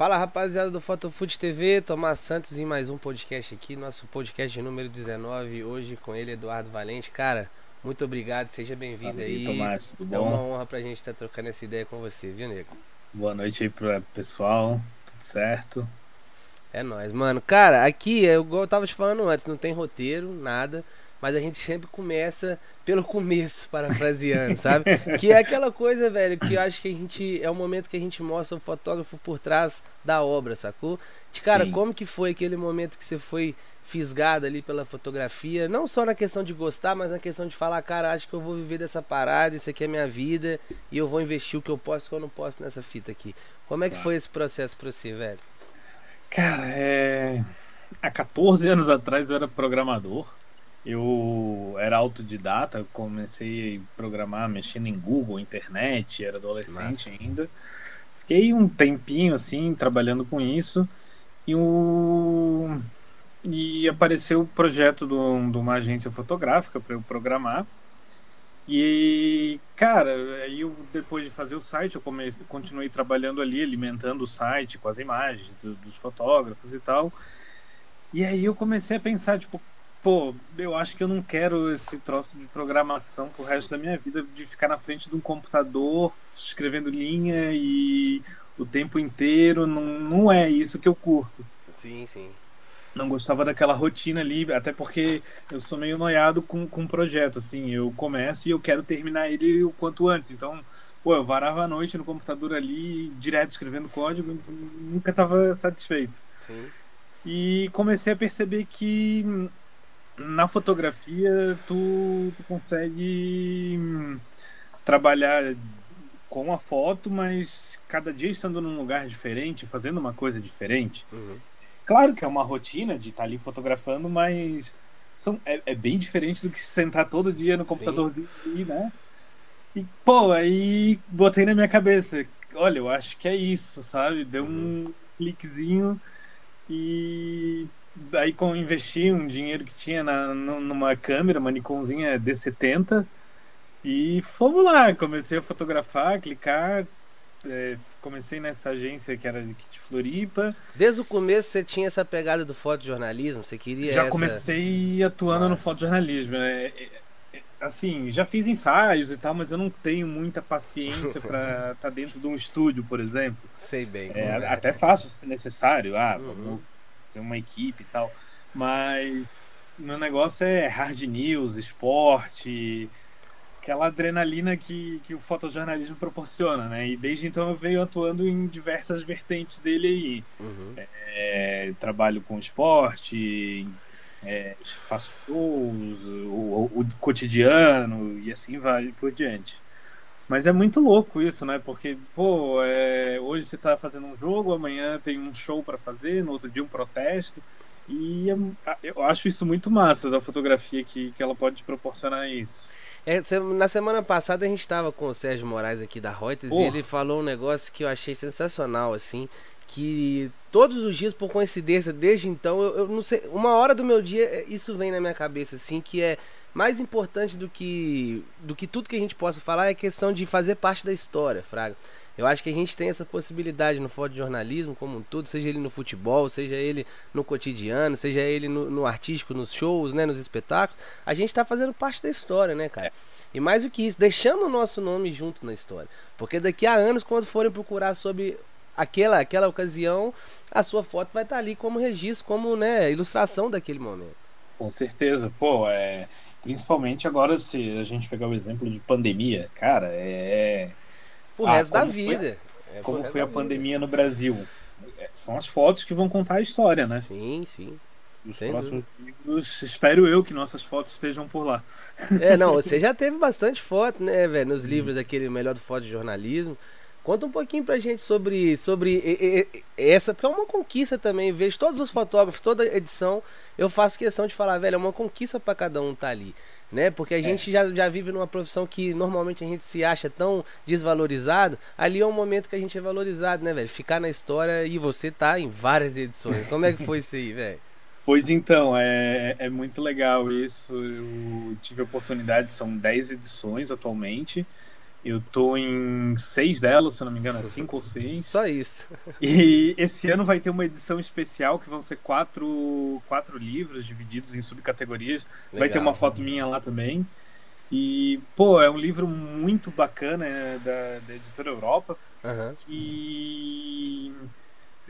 Fala rapaziada do Fotofood TV, Tomás Santos em mais um podcast aqui, nosso podcast número 19, hoje com ele, Eduardo Valente. Cara, muito obrigado, seja bem-vindo aí. Tomás, tudo bom? É uma honra pra gente estar tá trocando essa ideia com você, viu, nego? Boa noite aí pro pessoal, tudo certo? É nóis, mano. Cara, aqui, é igual eu tava te falando antes, não tem roteiro, nada mas a gente sempre começa pelo começo, parafraseando, sabe? Que é aquela coisa, velho, que eu acho que a gente. É o momento que a gente mostra o fotógrafo por trás da obra, sacou? De cara, Sim. como que foi aquele momento que você foi fisgado ali pela fotografia? Não só na questão de gostar, mas na questão de falar, cara, acho que eu vou viver dessa parada, isso aqui é minha vida, e eu vou investir o que eu posso e o que eu não posso nessa fita aqui. Como é que foi esse processo pra você, velho? Cara, é. Há 14 anos atrás eu era programador. Eu era autodidata, comecei a programar mexendo em Google, internet, era adolescente Nossa. ainda. Fiquei um tempinho assim trabalhando com isso e o e apareceu o projeto de uma agência fotográfica para eu programar. E, cara, aí eu, depois de fazer o site, eu comecei, continuei trabalhando ali, alimentando o site com as imagens do, dos fotógrafos e tal. E aí eu comecei a pensar, tipo, pô, eu acho que eu não quero esse troço de programação pro resto da minha vida, de ficar na frente de um computador escrevendo linha e o tempo inteiro. Não, não é isso que eu curto. Sim, sim. Não gostava daquela rotina ali, até porque eu sou meio noiado com, com um projeto, assim, eu começo e eu quero terminar ele o quanto antes. Então, pô, eu varava a noite no computador ali, direto escrevendo código, nunca estava satisfeito. Sim. E comecei a perceber que na fotografia tu, tu consegue hum, trabalhar com a foto, mas cada dia estando num lugar diferente, fazendo uma coisa diferente. Uhum. Claro que é uma rotina de estar tá ali fotografando, mas são, é, é, bem diferente do que sentar todo dia no computador e, né? E, pô, aí botei na minha cabeça, olha, eu acho que é isso, sabe? Deu uhum. um cliquezinho e Aí com investi um dinheiro que tinha na, numa câmera, uma Nikonzinha D70. E fomos lá, comecei a fotografar, clicar. É, comecei nessa agência que era de Floripa. Desde o começo você tinha essa pegada do fotojornalismo? Você queria Já essa... comecei atuando no fotojornalismo. É, é, é, assim, já fiz ensaios e tal, mas eu não tenho muita paciência para estar tá dentro de um estúdio, por exemplo. Sei bem. É, até faço se necessário. Ah, uhum. vamos ser uma equipe e tal. Mas meu negócio é hard news, esporte, aquela adrenalina que, que o fotojornalismo proporciona, né? E desde então eu venho atuando em diversas vertentes dele aí. Uhum. É, trabalho com esporte, é, faço shows, o, o, o, cotidiano e assim vai por diante. Mas é muito louco isso, né? Porque, pô, é... hoje você tá fazendo um jogo, amanhã tem um show para fazer, no outro dia um protesto. E é eu acho isso muito massa da fotografia que, que ela pode proporcionar isso. É, na semana passada a gente estava com o Sérgio Moraes aqui da Reuters oh. e ele falou um negócio que eu achei sensacional, assim, que todos os dias, por coincidência, desde então, eu, eu não sei, uma hora do meu dia, é, isso vem na minha cabeça, assim, que é mais importante do que do que tudo que a gente possa falar é a questão de fazer parte da história, Fraga. Eu acho que a gente tem essa possibilidade no fotojornalismo como um todo, seja ele no futebol, seja ele no cotidiano, seja ele no, no artístico, nos shows, né, nos espetáculos. A gente está fazendo parte da história, né, cara? E mais do que isso, deixando o nosso nome junto na história. Porque daqui a anos, quando forem procurar sobre aquela, aquela ocasião, a sua foto vai estar ali como registro, como né, ilustração daquele momento. Com certeza. Pô, é Principalmente agora, se a gente pegar o exemplo de pandemia, cara, é. O ah, resto da vida. Foi, é, como foi a pandemia no Brasil. É, são as fotos que vão contar a história, né? Sim, sim. Nos Sem próximos dúvida. livros, espero eu que nossas fotos estejam por lá. É, não, você já teve bastante foto, né, velho? Nos livros, aquele melhor do foto de jornalismo. Conta um pouquinho pra gente sobre, sobre essa, porque é uma conquista também. Vejo todos os fotógrafos, toda edição, eu faço questão de falar, velho, é uma conquista para cada um tá ali. Né? Porque a é. gente já, já vive numa profissão que normalmente a gente se acha tão desvalorizado. Ali é um momento que a gente é valorizado, né, velho? Ficar na história e você tá em várias edições. Como é que foi isso aí, velho? Pois então, é, é muito legal isso. Eu tive a oportunidade, são 10 edições atualmente. Eu tô em seis delas, se não me engano, é cinco ou seis. Só isso. E esse ano vai ter uma edição especial que vão ser quatro, quatro livros divididos em subcategorias. Legal. Vai ter uma foto minha lá também. E, pô, é um livro muito bacana é, da, da editora Europa. Uhum. Que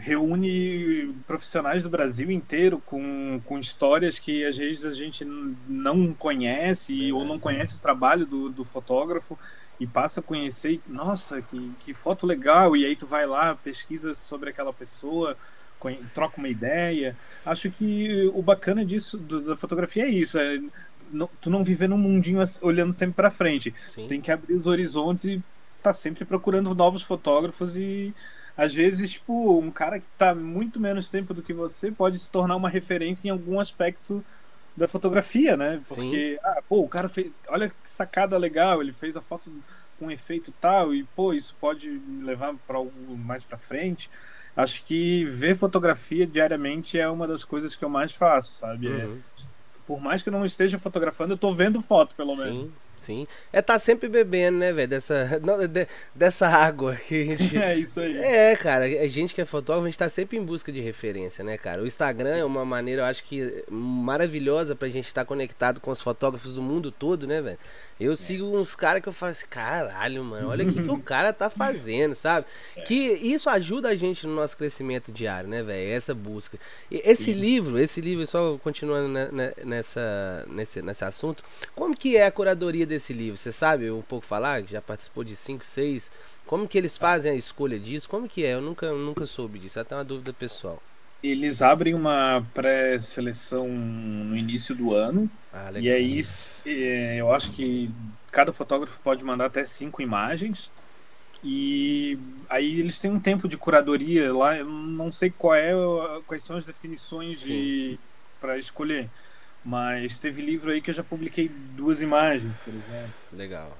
reúne profissionais do Brasil inteiro com, com histórias que às vezes a gente não conhece ou não conhece o trabalho do, do fotógrafo e passa a conhecer, e, nossa, que, que foto legal, e aí tu vai lá, pesquisa sobre aquela pessoa, troca uma ideia. Acho que o bacana disso, do, da fotografia é isso, é não, tu não viver num mundinho olhando sempre para frente. Tem que abrir os horizontes e tá sempre procurando novos fotógrafos e às vezes, tipo, um cara que tá muito menos tempo do que você pode se tornar uma referência em algum aspecto da fotografia, né? Porque, Sim. ah, pô, o cara fez. Olha que sacada legal, ele fez a foto com um efeito tal, e, pô, isso pode me levar para algo mais para frente. Acho que ver fotografia diariamente é uma das coisas que eu mais faço, sabe? É, uhum. É, por mais que eu não esteja fotografando, eu tô vendo foto, pelo menos. Sim. Sim. É tá sempre bebendo, né, velho? Dessa, não, de, dessa água que a gente. É isso aí. É, cara. A gente que é fotógrafo, a gente tá sempre em busca de referência, né, cara? O Instagram é uma maneira, eu acho que maravilhosa pra gente estar tá conectado com os fotógrafos do mundo todo, né, velho? Eu é. sigo uns caras que eu falo assim, caralho, mano, olha o que, que o cara tá fazendo, sabe? É. Que isso ajuda a gente no nosso crescimento diário, né, velho? Essa busca. E esse Sim. livro, esse livro, só continuando nessa, nesse, nesse assunto, como que é a curadoria desse livro? Você sabe um pouco falar? Já participou de 5, 6? Como que eles fazem a escolha disso? Como que é? Eu nunca, nunca soube disso, até uma dúvida pessoal. Eles abrem uma pré-seleção no início do ano. Ah, e aí é, eu acho que cada fotógrafo pode mandar até cinco imagens. E aí eles têm um tempo de curadoria lá. Eu não sei qual é, quais são as definições de para escolher. Mas teve livro aí que eu já publiquei duas imagens, por exemplo. Legal.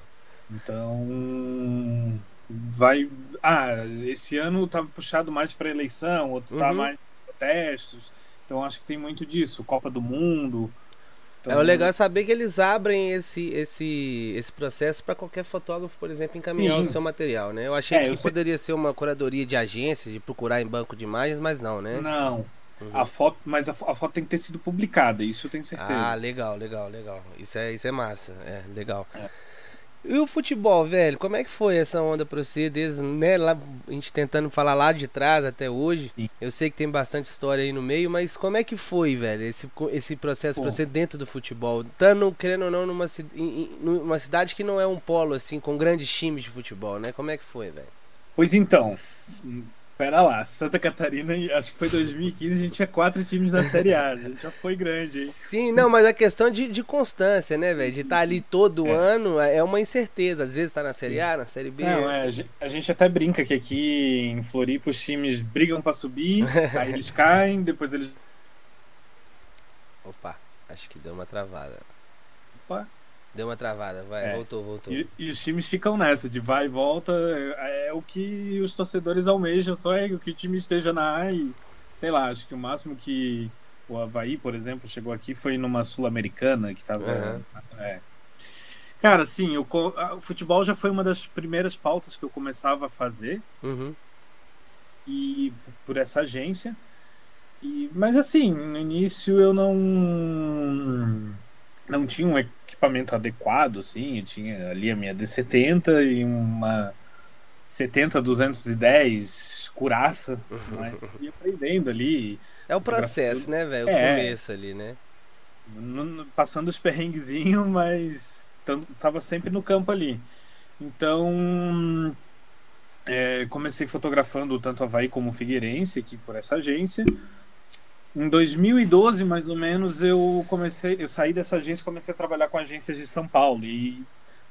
Então vai. Ah, esse ano tá puxado mais para eleição, outro tá uhum. tá mais protestos. Então acho que tem muito disso. Copa do Mundo. Então... É o legal é saber que eles abrem esse, esse, esse processo para qualquer fotógrafo, por exemplo, encaminhar Sim. o seu material, né? Eu achei é, que eu poderia sei... ser uma curadoria de agência, de procurar em banco de imagens, mas não, né? Não. Uhum. A foto, mas a, a, foto tem que ter sido publicada, isso eu tenho certeza. Ah, legal, legal, legal. Isso é, isso é massa, é legal. É. E o futebol, velho, como é que foi essa onda pra você, desde, né, lá, a gente tentando falar lá de trás até hoje? Sim. Eu sei que tem bastante história aí no meio, mas como é que foi, velho, esse, esse processo Bom. pra você dentro do futebol? Estando, querendo ou não, numa, numa cidade que não é um polo, assim, com grandes times de futebol, né? Como é que foi, velho? Pois então, Pera lá, Santa Catarina, acho que foi 2015, a gente tinha quatro times da Série A, a gente já foi grande, hein? Sim, não, mas a questão de, de constância, né, velho? De estar tá ali todo é. ano é uma incerteza. Às vezes tá na Série A, na Série B. Não, é, a gente até brinca que aqui em Floripa os times brigam para subir, aí eles caem, depois eles. Opa, acho que deu uma travada. Opa. Deu uma travada, vai, é. voltou, voltou. E, e, os times ficam nessa, de vai e volta, é, é, o que os torcedores almejam, só é que o time esteja na A e, sei lá, acho que o máximo que o Havaí, por exemplo, chegou aqui foi numa Sul-Americana, que tava... Uhum. É. Cara, assim, o, o, futebol já foi uma das primeiras pautas que eu começava a fazer, uhum. e por essa agência, e, mas assim, no início eu não não tinha um equipamento adequado, assim. Eu tinha ali a minha D70 e uma 70-210 escuraça, né? E aprendendo ali. É o processo, né, velho? O é, começo ali, né? Passando os perrenguezinhos, mas tava sempre no campo ali. Então, é, comecei fotografando tanto Havaí como Figueirense aqui por essa agência. Em 2012, mais ou menos, eu comecei, eu saí dessa agência e comecei a trabalhar com agências de São Paulo e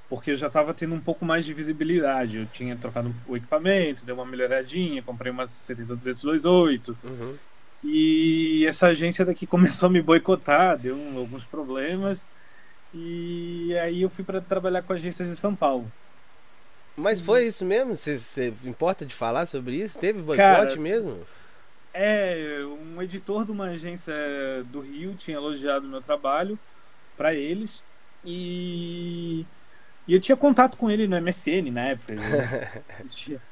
porque eu já estava tendo um pouco mais de visibilidade. Eu tinha trocado o equipamento, deu uma melhoradinha, comprei uma 70228. Uhum. E essa agência daqui começou a me boicotar, deu alguns problemas. E aí eu fui para trabalhar com agências de São Paulo. Mas foi isso mesmo? Você importa de falar sobre isso? Teve boicote Cara, mesmo? É, um editor de uma agência do Rio tinha elogiado meu trabalho para eles e E eu tinha contato com ele no MSN na época.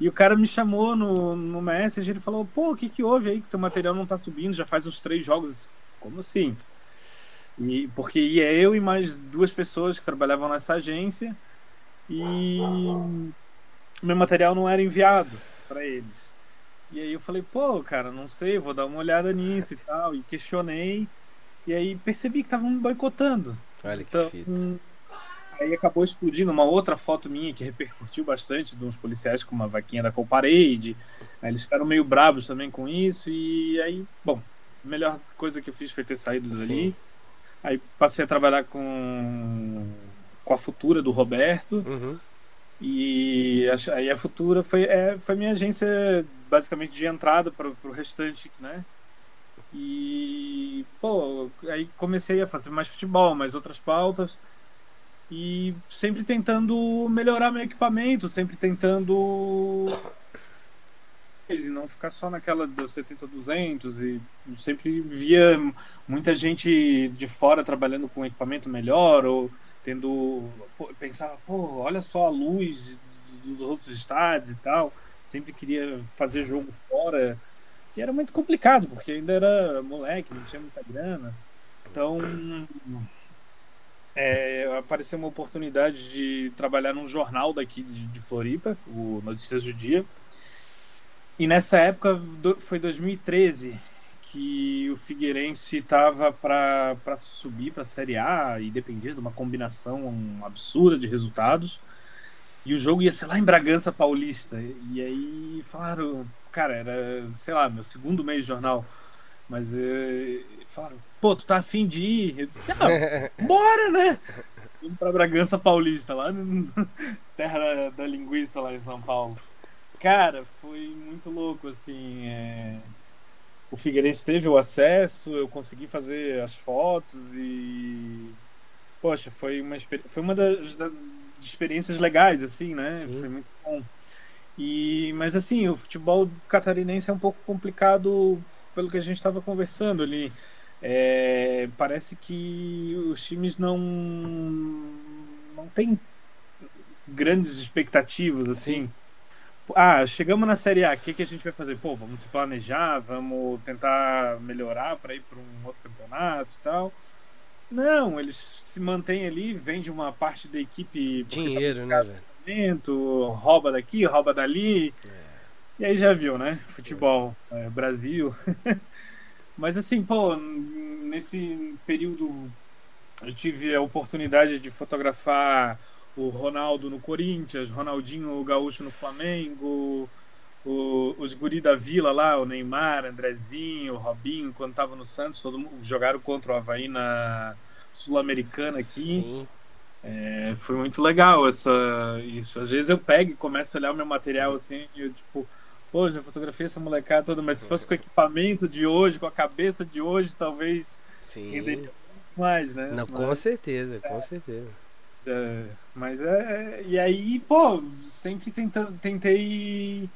E o cara me chamou no, no Messenger e ele falou: pô, o que, que houve aí que teu material não tá subindo? Já faz uns três jogos. Como assim? E, porque ia eu e mais duas pessoas que trabalhavam nessa agência e meu material não era enviado para eles. E aí eu falei, pô, cara, não sei, vou dar uma olhada nisso e tal. E questionei. E aí percebi que estavam me boicotando. Olha que então, fita. Aí acabou explodindo uma outra foto minha que repercutiu bastante de uns policiais com uma vaquinha da Colparade. Aí eles ficaram meio bravos também com isso. E aí, bom, a melhor coisa que eu fiz foi ter saído Sim. dali. Aí passei a trabalhar com, com a Futura do Roberto. Uhum. E aí a Futura foi, é, foi minha agência basicamente de entrada para o restante, né? E, pô, aí comecei a fazer mais futebol, mais outras pautas. E sempre tentando melhorar meu equipamento, sempre tentando e não ficar só naquela dos 70-200 e sempre via muita gente de fora trabalhando com equipamento melhor ou tendo pô, pensava pô olha só a luz dos outros estádios e tal sempre queria fazer jogo fora. E era muito complicado porque ainda era moleque não tinha muita grana. Então é, apareceu uma oportunidade de trabalhar num jornal daqui de, de Floripa o Notícias do Dia. E nessa época, foi 2013, que o Figueirense estava para subir para a Série A e dependia de uma combinação absurda de resultados. E o jogo ia ser lá em Bragança Paulista. E aí falaram, cara, era, sei lá, meu segundo mês de jornal. Mas é, falaram, pô, tu tá afim de ir? Eu disse, ah, bora, né? Vamos pra Bragança Paulista, lá no, terra da, linguiça lá em São Paulo. Cara, foi muito louco, assim. É... O Figueirense teve o acesso, eu consegui fazer as fotos e. Poxa, foi uma, foi uma das, das experiências legais, assim, né? Sim. Foi muito bom. E, mas assim, o futebol catarinense é um pouco complicado pelo que a gente estava conversando ali. É, parece que os times não não têm grandes expectativas assim. Sim ah, chegamos na Série A, o que, que a gente vai fazer? Pô, vamos se planejar, vamos tentar melhorar para ir para um outro campeonato e tal. Não, eles se mantêm ali, vende uma parte da equipe. Tá Dinheiro, tá né, velho? Rouba daqui, rouba dali. É. E aí já viu, né? Futebol, é, Brasil. Mas assim, pô, nesse período eu tive a oportunidade de fotografar o Ronaldo no Corinthians, Ronaldinho Gaúcho no Flamengo, o, os guri da Vila lá, o Neymar, Andrezinho, o Robinho, quando tava no Santos, todo mundo jogaram contra o Havaí na Sul-Americana aqui. Sim. É, foi muito legal essa, isso. Às vezes eu pego e começo a olhar o meu material assim, e eu tipo, pô, já fotografei essa molecada toda, mas se fosse com o equipamento de hoje, com a cabeça de hoje, talvez Sim. mais, né? Não, mas, com certeza, é. com certeza. É, mas é. E aí, pô, sempre tenta, tentei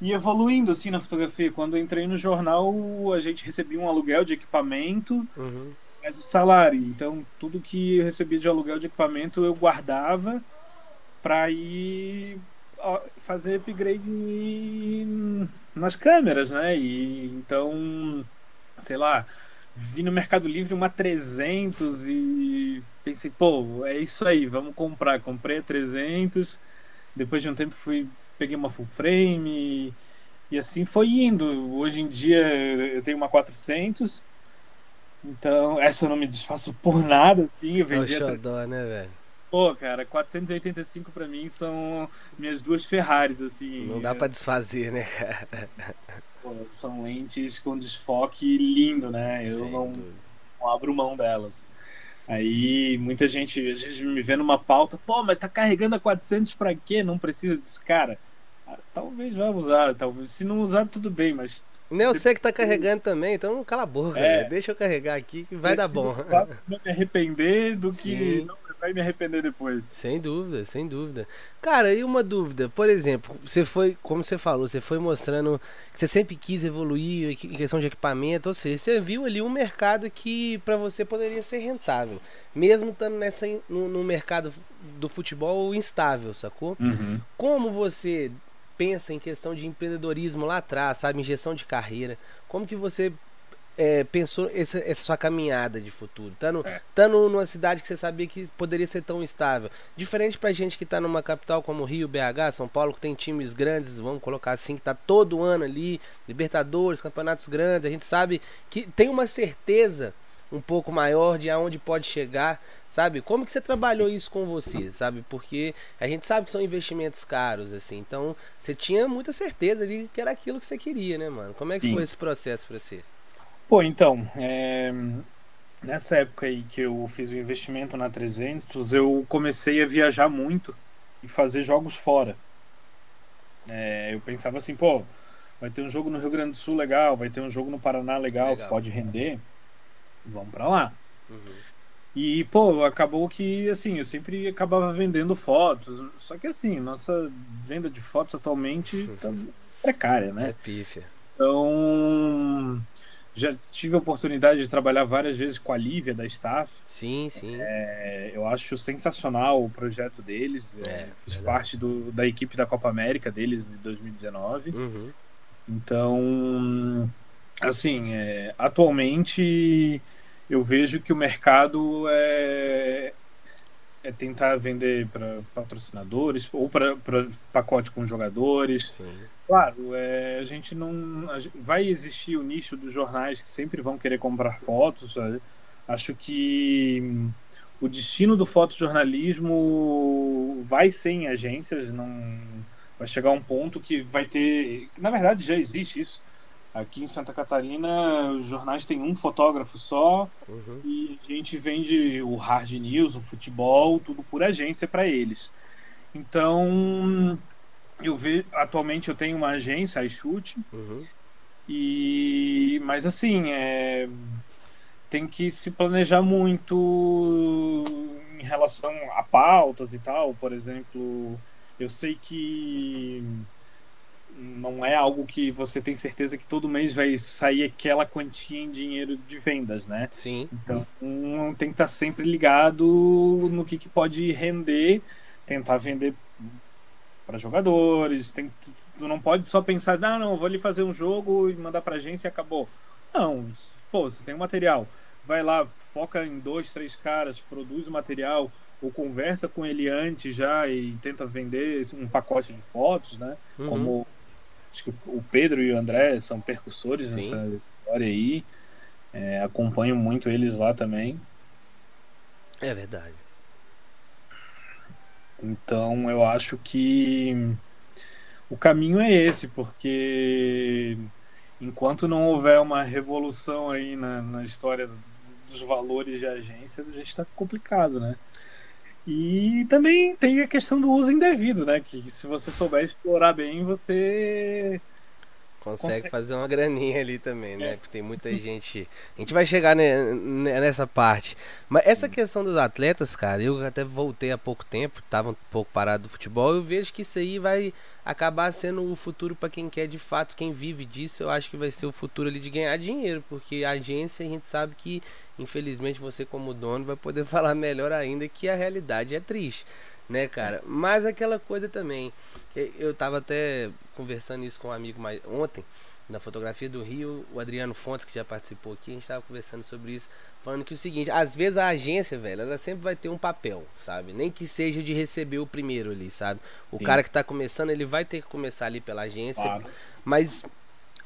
ir evoluindo assim na fotografia. Quando entrei no jornal, a gente recebia um aluguel de equipamento, uhum. mas o salário. Então, tudo que eu recebia de aluguel de equipamento eu guardava para ir fazer upgrade nas câmeras, né? E então, sei lá, vi no Mercado Livre uma 300 e pensei, pô, é isso aí, vamos comprar. Comprei a 300, depois de um tempo fui, peguei uma full frame e, e assim foi indo. Hoje em dia eu tenho uma 400, então essa eu não me desfaço por nada, assim. Eu vendi é o xodó, né, velho? Pô, cara, 485 para mim são minhas duas Ferraris, assim. Não dá para desfazer, né, cara? são lentes com desfoque lindo, né? Eu não, não, abro mão delas. Aí muita gente às vezes me vê numa pauta, pô, mas tá carregando a 400 para quê? Não precisa disso, cara. Talvez vá usar, talvez. Se não usar, tudo bem, mas. Nem eu sei que tá carregando também, então cala a boca, é. deixa eu carregar aqui que vai dar bom. Não me arrepender do Sim. que não vai me arrepender depois. Sem dúvida, sem dúvida. Cara, e uma dúvida, por exemplo, você foi, como você falou, você foi mostrando que você sempre quis evoluir em questão de equipamento, ou seja, você viu ali um mercado que para você poderia ser rentável, mesmo estando nessa no, no mercado do futebol instável, sacou? Uhum. Como você pensa em questão de empreendedorismo lá atrás, sabe, injeção de carreira, como que você é, pensou essa, essa, sua caminhada de futuro? Estando tá é. tá numa cidade que você sabia que poderia ser tão estável. Diferente pra gente que tá numa capital como Rio, BH, São Paulo, que tem times grandes, vamos colocar assim, que tá todo ano ali, Libertadores, campeonatos grandes, a gente sabe que tem uma certeza um pouco maior de aonde pode chegar, sabe? Como que você trabalhou isso com você, sabe? Porque a gente sabe que são investimentos caros, assim. Então, você tinha muita certeza ali que era aquilo que você queria, né, mano? Como é que Sim. foi esse processo para você? Pô, então, é... nessa época aí que eu fiz o investimento na 300, eu comecei a viajar muito e fazer jogos fora. É, eu pensava assim, pô, vai ter um jogo no Rio Grande do Sul legal, vai ter um jogo no Paraná legal, legal. que pode render, vamos para lá. Uhum. E, pô, acabou que, assim, eu sempre acabava vendendo fotos. Só que, assim, nossa venda de fotos atualmente tá precária, né? É pífia. Então, já tive a oportunidade de trabalhar várias vezes com a Lívia da Staff. Sim, sim. É, eu acho sensacional o projeto deles. É, é, fiz verdade. parte do, da equipe da Copa América deles de 2019. Uhum. Então, assim, é, atualmente eu vejo que o mercado é, é tentar vender para patrocinadores ou para pacote com jogadores. Sim Claro, é, a gente não. A gente, vai existir o nicho dos jornais que sempre vão querer comprar fotos. Sabe? Acho que hum, o destino do fotojornalismo vai ser em agências, não vai chegar um ponto que vai ter. Na verdade, já existe isso. Aqui em Santa Catarina, os jornais têm um fotógrafo só uhum. e a gente vende o hard news, o futebol, tudo por agência para eles. Então, eu vejo atualmente eu tenho uma agência, a iShoot, uhum. e mas assim é tem que se planejar muito em relação a pautas e tal. Por exemplo, eu sei que não é algo que você tem certeza que todo mês vai sair aquela quantia em dinheiro de vendas, né? Sim. Então um, tem que estar sempre ligado no que, que pode render, tentar vender para jogadores. Tem, tu não pode só pensar, não, não, vou ali fazer um jogo e mandar para agência e acabou. Não, pô, você tem um material, vai lá, foca em dois, três caras, produz o material ou conversa com ele antes já e tenta vender um pacote de fotos, né? Uhum. Como acho que o Pedro e o André são percussores Sim. nessa história aí. É, acompanho muito eles lá também. É verdade. Então eu acho que o caminho é esse, porque enquanto não houver uma revolução aí na, na história dos valores de agências, a gente está complicado, né? E também tem a questão do uso indevido, né? Que se você souber explorar bem, você Consegue, consegue, fazer uma graninha ali também, né? Porque tem muita gente. A gente vai chegar nessa parte. Mas essa questão dos atletas, cara, eu até voltei há pouco tempo, tava um pouco parado do futebol, eu vejo que isso aí vai acabar sendo o futuro para quem quer de fato, quem vive disso, eu acho que vai ser o futuro ali de ganhar dinheiro, porque a agência a gente sabe que, infelizmente, você como dono vai poder falar melhor ainda que a realidade é triste né, cara? Mas aquela coisa também, eu tava até conversando isso com um amigo mais ontem, na fotografia do Rio, o Adriano Fontes, que já participou aqui, a gente tava conversando sobre isso, falando que o seguinte, às vezes a agência, velho, ela sempre vai ter um papel, sabe? Nem que seja de receber o primeiro ali, sabe? O Sim. cara que tá começando, ele vai ter que começar ali pela agência, claro. mas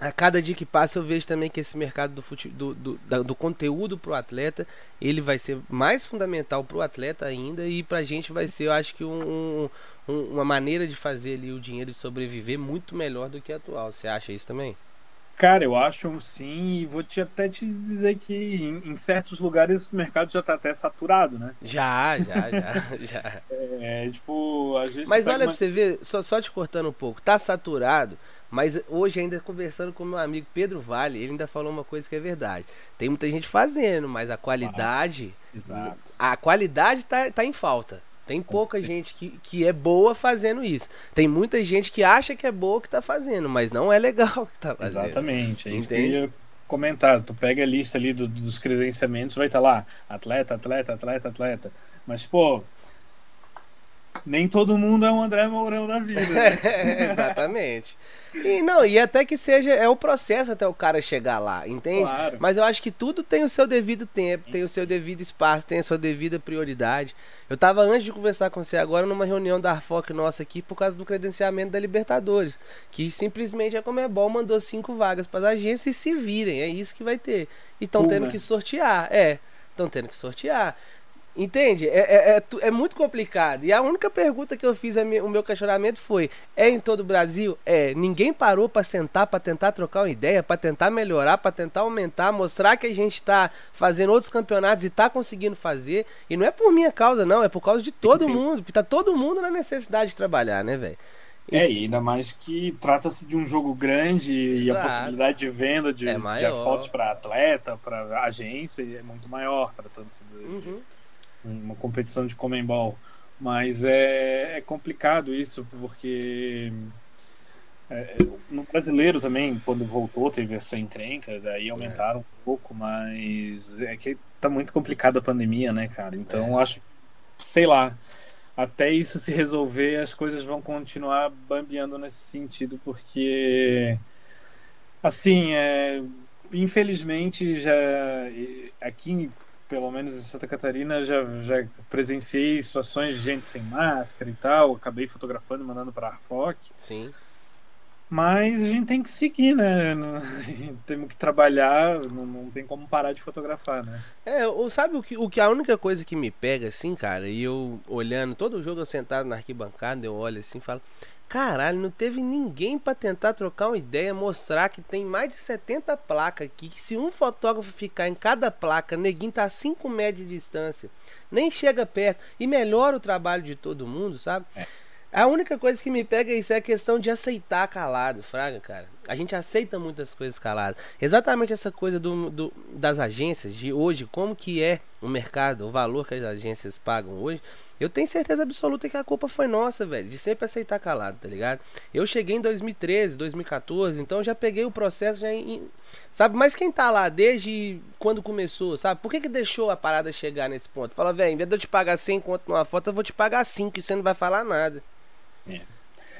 a cada dia que passa eu vejo também que esse mercado do, fute... do, do, do conteúdo para o atleta ele vai ser mais fundamental para o atleta ainda e para a gente vai ser eu acho que um, um, uma maneira de fazer ali o dinheiro de sobreviver muito melhor do que a atual. Você acha isso também? Cara eu acho sim e vou te até te dizer que em, em certos lugares esse mercado já está até saturado né? Já já já já. É tipo às vezes mas olha uma... para você ver só só te cortando um pouco tá saturado Mas hoje, ainda conversando com meu amigo Pedro Vale, ele ainda falou uma coisa que é verdade. Tem muita gente fazendo, mas a qualidade. Exato. A qualidade tá, tá em falta. Tem pouca gente que, que é boa fazendo isso. Tem muita gente que acha que é boa que tá fazendo, mas não é legal que tá fazendo. Exatamente. É ia comentar. Tu pega a lista ali do, dos credenciamentos, vai estar tá lá, atleta, atleta, atleta, atleta. Mas, pô, nem todo mundo é um André Mourão da vida. Né? Exatamente. E não, e até que seja, é o processo até o cara chegar lá, entende? Claro. Mas eu acho que tudo tem o seu devido tempo, tem o seu devido espaço, tem a sua devida prioridade. Eu tava antes de conversar com você agora numa reunião da Arfoc nossa aqui por causa do credenciamento da Libertadores, que simplesmente a Comebol mandou cinco vagas para as agências e se virem, é isso que vai ter. E estão tendo que sortear, é, estão tendo que sortear. Entende? É, é, é, é, muito complicado. E a única pergunta que eu fiz, o meu questionamento foi: é em todo o Brasil? É. Ninguém parou para sentar, para tentar trocar uma ideia, para tentar melhorar, para tentar aumentar, mostrar que a gente está fazendo outros campeonatos e está conseguindo fazer. E não é por minha causa, não, é por causa de todo Sim. mundo. Porque tá todo mundo na necessidade de trabalhar, né, velho? É, e ainda mais que trata-se de um jogo grande Exato. e a possibilidade de venda de, é de fotos para atleta, para agência é muito maior, tratando-se de. Uhum uma competição de Comembol. Mas é, é complicado isso, porque é, no brasileiro também, quando voltou, teve essa encrenca, daí é. aumentaram é. um pouco, mas é que tá muito complicada a pandemia, né, cara? Então é. acho, sei lá, até isso se resolver, as coisas vão continuar bambeando nesse sentido, porque assim, é, infelizmente já aqui pelo menos em Santa Catarina, já, já presenciei situações de gente sem máscara e tal. Acabei fotografando e mandando para a Arfoc. Sim. Mas a gente tem que seguir, né? Temos que trabalhar, não, não tem como parar de fotografar, né? É, sabe o que, o que a única coisa que me pega assim, cara, e eu olhando todo o jogo eu sentado na arquibancada, eu olho assim e falo, Caralho, não teve ninguém para tentar trocar uma ideia, mostrar que tem mais de 70 placas aqui, que se um fotógrafo ficar em cada placa, neguinho tá a 5 metros de distância, nem chega perto e melhora o trabalho de todo mundo, sabe? É. A única coisa que me pega isso é a questão de aceitar calado, Fraga, cara. A gente aceita muitas coisas calado. Exatamente essa coisa do, do, das agências de hoje, como que é o mercado, o valor que as agências pagam hoje. Eu tenho certeza absoluta que a culpa foi nossa, velho, de sempre aceitar calado, tá ligado? Eu cheguei em 2013, 2014, então já peguei o processo já em, sabe? Mas quem tá lá desde quando começou, sabe? Por que que deixou a parada chegar nesse ponto? Fala, velho, em vez de eu te pagar 100 conto numa foto, eu vou te pagar 5 e você não vai falar nada. É.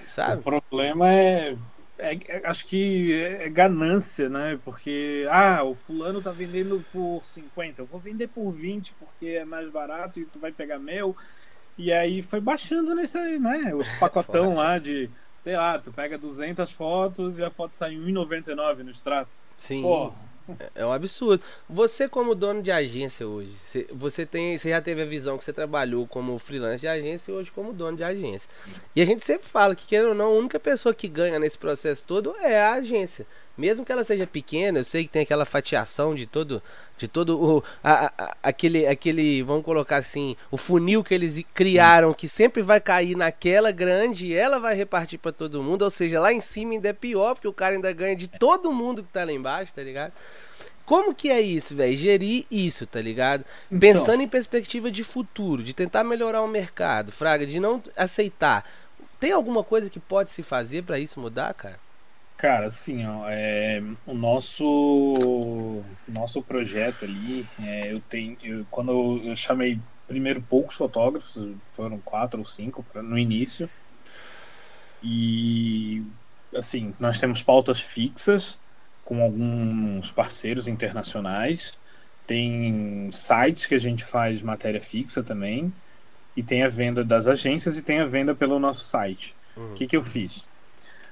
Sabe? O problema é, é, é, acho que é ganância, né? Porque, ah, o fulano tá vendendo por 50, eu vou vender por 20 porque é mais barato e tu vai pegar meu. E aí foi baixando nesse né? Os pacotão lá de, sei lá, tu pega 200 fotos e a foto sai 1,99 no extrato. Sim. Pô, é, é um absurdo. Você como dono de agência hoje, você tem, você já teve a visão que você trabalhou como freelance de agência e hoje como dono de agência. E a gente sempre fala que querendo ou não, a única pessoa que ganha nesse processo todo é a agência. Mesmo que ela seja pequena, eu sei que tem aquela fatiação de todo, de todo o a, a, aquele aquele, vamos colocar assim, o funil que eles criaram que sempre vai cair naquela grande e ela vai repartir para todo mundo, ou seja, lá em cima ainda é pior, porque o cara ainda ganha de todo mundo que tá lá embaixo, tá ligado? Como que é isso, velho? Gerir isso, tá ligado? Então. Pensando em perspectiva de futuro, de tentar melhorar o mercado, fraga, de não aceitar. Tem alguma coisa que pode se fazer para isso mudar, cara? Cara, assim, ó, é, o nosso nosso projeto ali, é, eu tenho, eu, quando eu, eu, chamei primeiro poucos fotógrafos, foram quatro ou cinco pra, no início, e assim, nós temos pautas fixas, com alguns parceiros internacionais. Tem sites que a gente faz matéria fixa também. E tem a venda das agências e tem a venda pelo nosso site. O uhum. que, que eu fiz?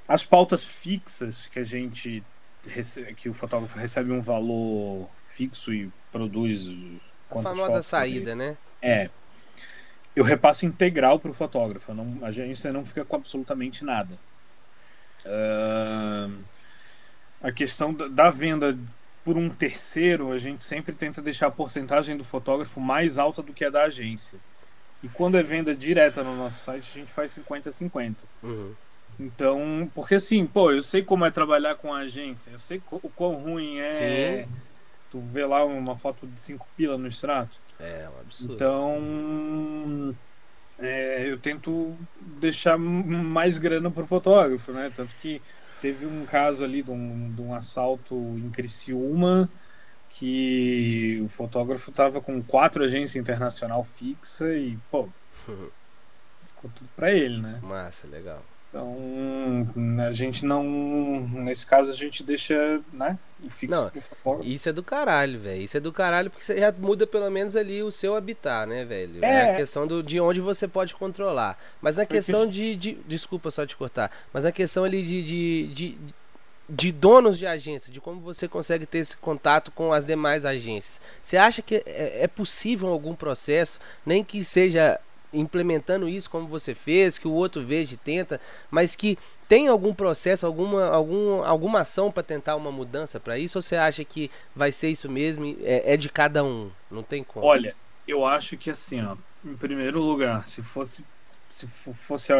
As pautas fixas que a gente recebe, que o fotógrafo recebe um valor fixo e produz a famosa saída, né? É. Eu repasso integral para o fotógrafo. Não, a agência não fica com absolutamente nada. Uh, a questão da venda por um terceiro, a gente sempre tenta deixar a porcentagem do fotógrafo mais alta do que a da agência. E quando é venda direta no nosso site, a gente faz 50-50. Uhum. Então, porque assim, pô, eu sei como é trabalhar com a agência, eu sei o quão ruim é Sim. tu ver lá uma foto de cinco pila no extrato. É, um absurdo. Então, é, eu tento deixar mais grana pro fotógrafo, né? Tanto que teve um caso ali de um, de um assalto em Criciúma que o fotógrafo tava com quatro agências internacional fixa e, pô, ficou tudo pra ele, né? Massa, legal. Então, a gente não. Nesse caso, a gente deixa, né? Não, Isso é do caralho, velho. Isso é do caralho porque você já muda pelo menos ali o seu habitat, né, velho? É, é a questão do, de onde você pode controlar. Mas na questão de, de. Desculpa só te cortar. Mas na questão ali de, de, de de donos de agência, de como você consegue ter esse contato com as demais agências. Você acha que é, é possível algum processo, nem que seja implementando isso como você fez, que o outro veja e tenta, mas que tem algum processo, alguma, algum, alguma ação para tentar uma mudança para isso? Ou você acha que vai ser isso mesmo? É, é, de cada um, não tem como? Olha, eu acho que assim, ó, em primeiro lugar, se fosse, se fosse,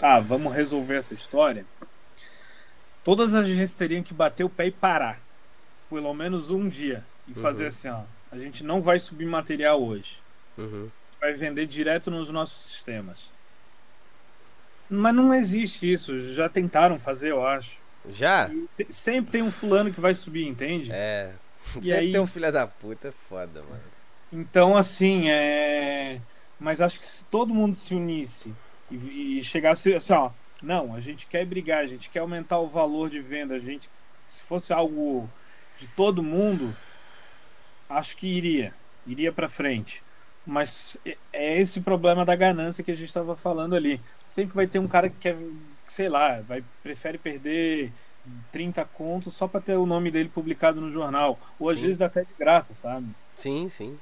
ah, vamos resolver essa história, todas as agências teriam que bater o pé e parar, pelo menos um dia, e uhum. fazer assim, ó, a gente não vai subir material hoje. Uhum vai vender direto nos nossos sistemas. Mas não existe isso. Já tentaram fazer, eu acho. Já? sempre tem um fulano que vai subir, entende? É. E sempre aí... tem um filho da puta, é foda, mano. Então, assim, é. Mas acho que se todo mundo se unisse e, e chegasse assim, ó. Não, a gente quer brigar, a gente quer aumentar o valor de venda, a gente. Se fosse algo de todo mundo, acho que iria. Iria pra frente. Mas é, é esse problema da ganância que a gente estava falando ali. Sempre vai ter um cara que quer, sei lá, vai prefere perder 30 contos só para ter o nome dele publicado no jornal. Ou sim. às vezes dá até de graça, sabe? Sim, sim.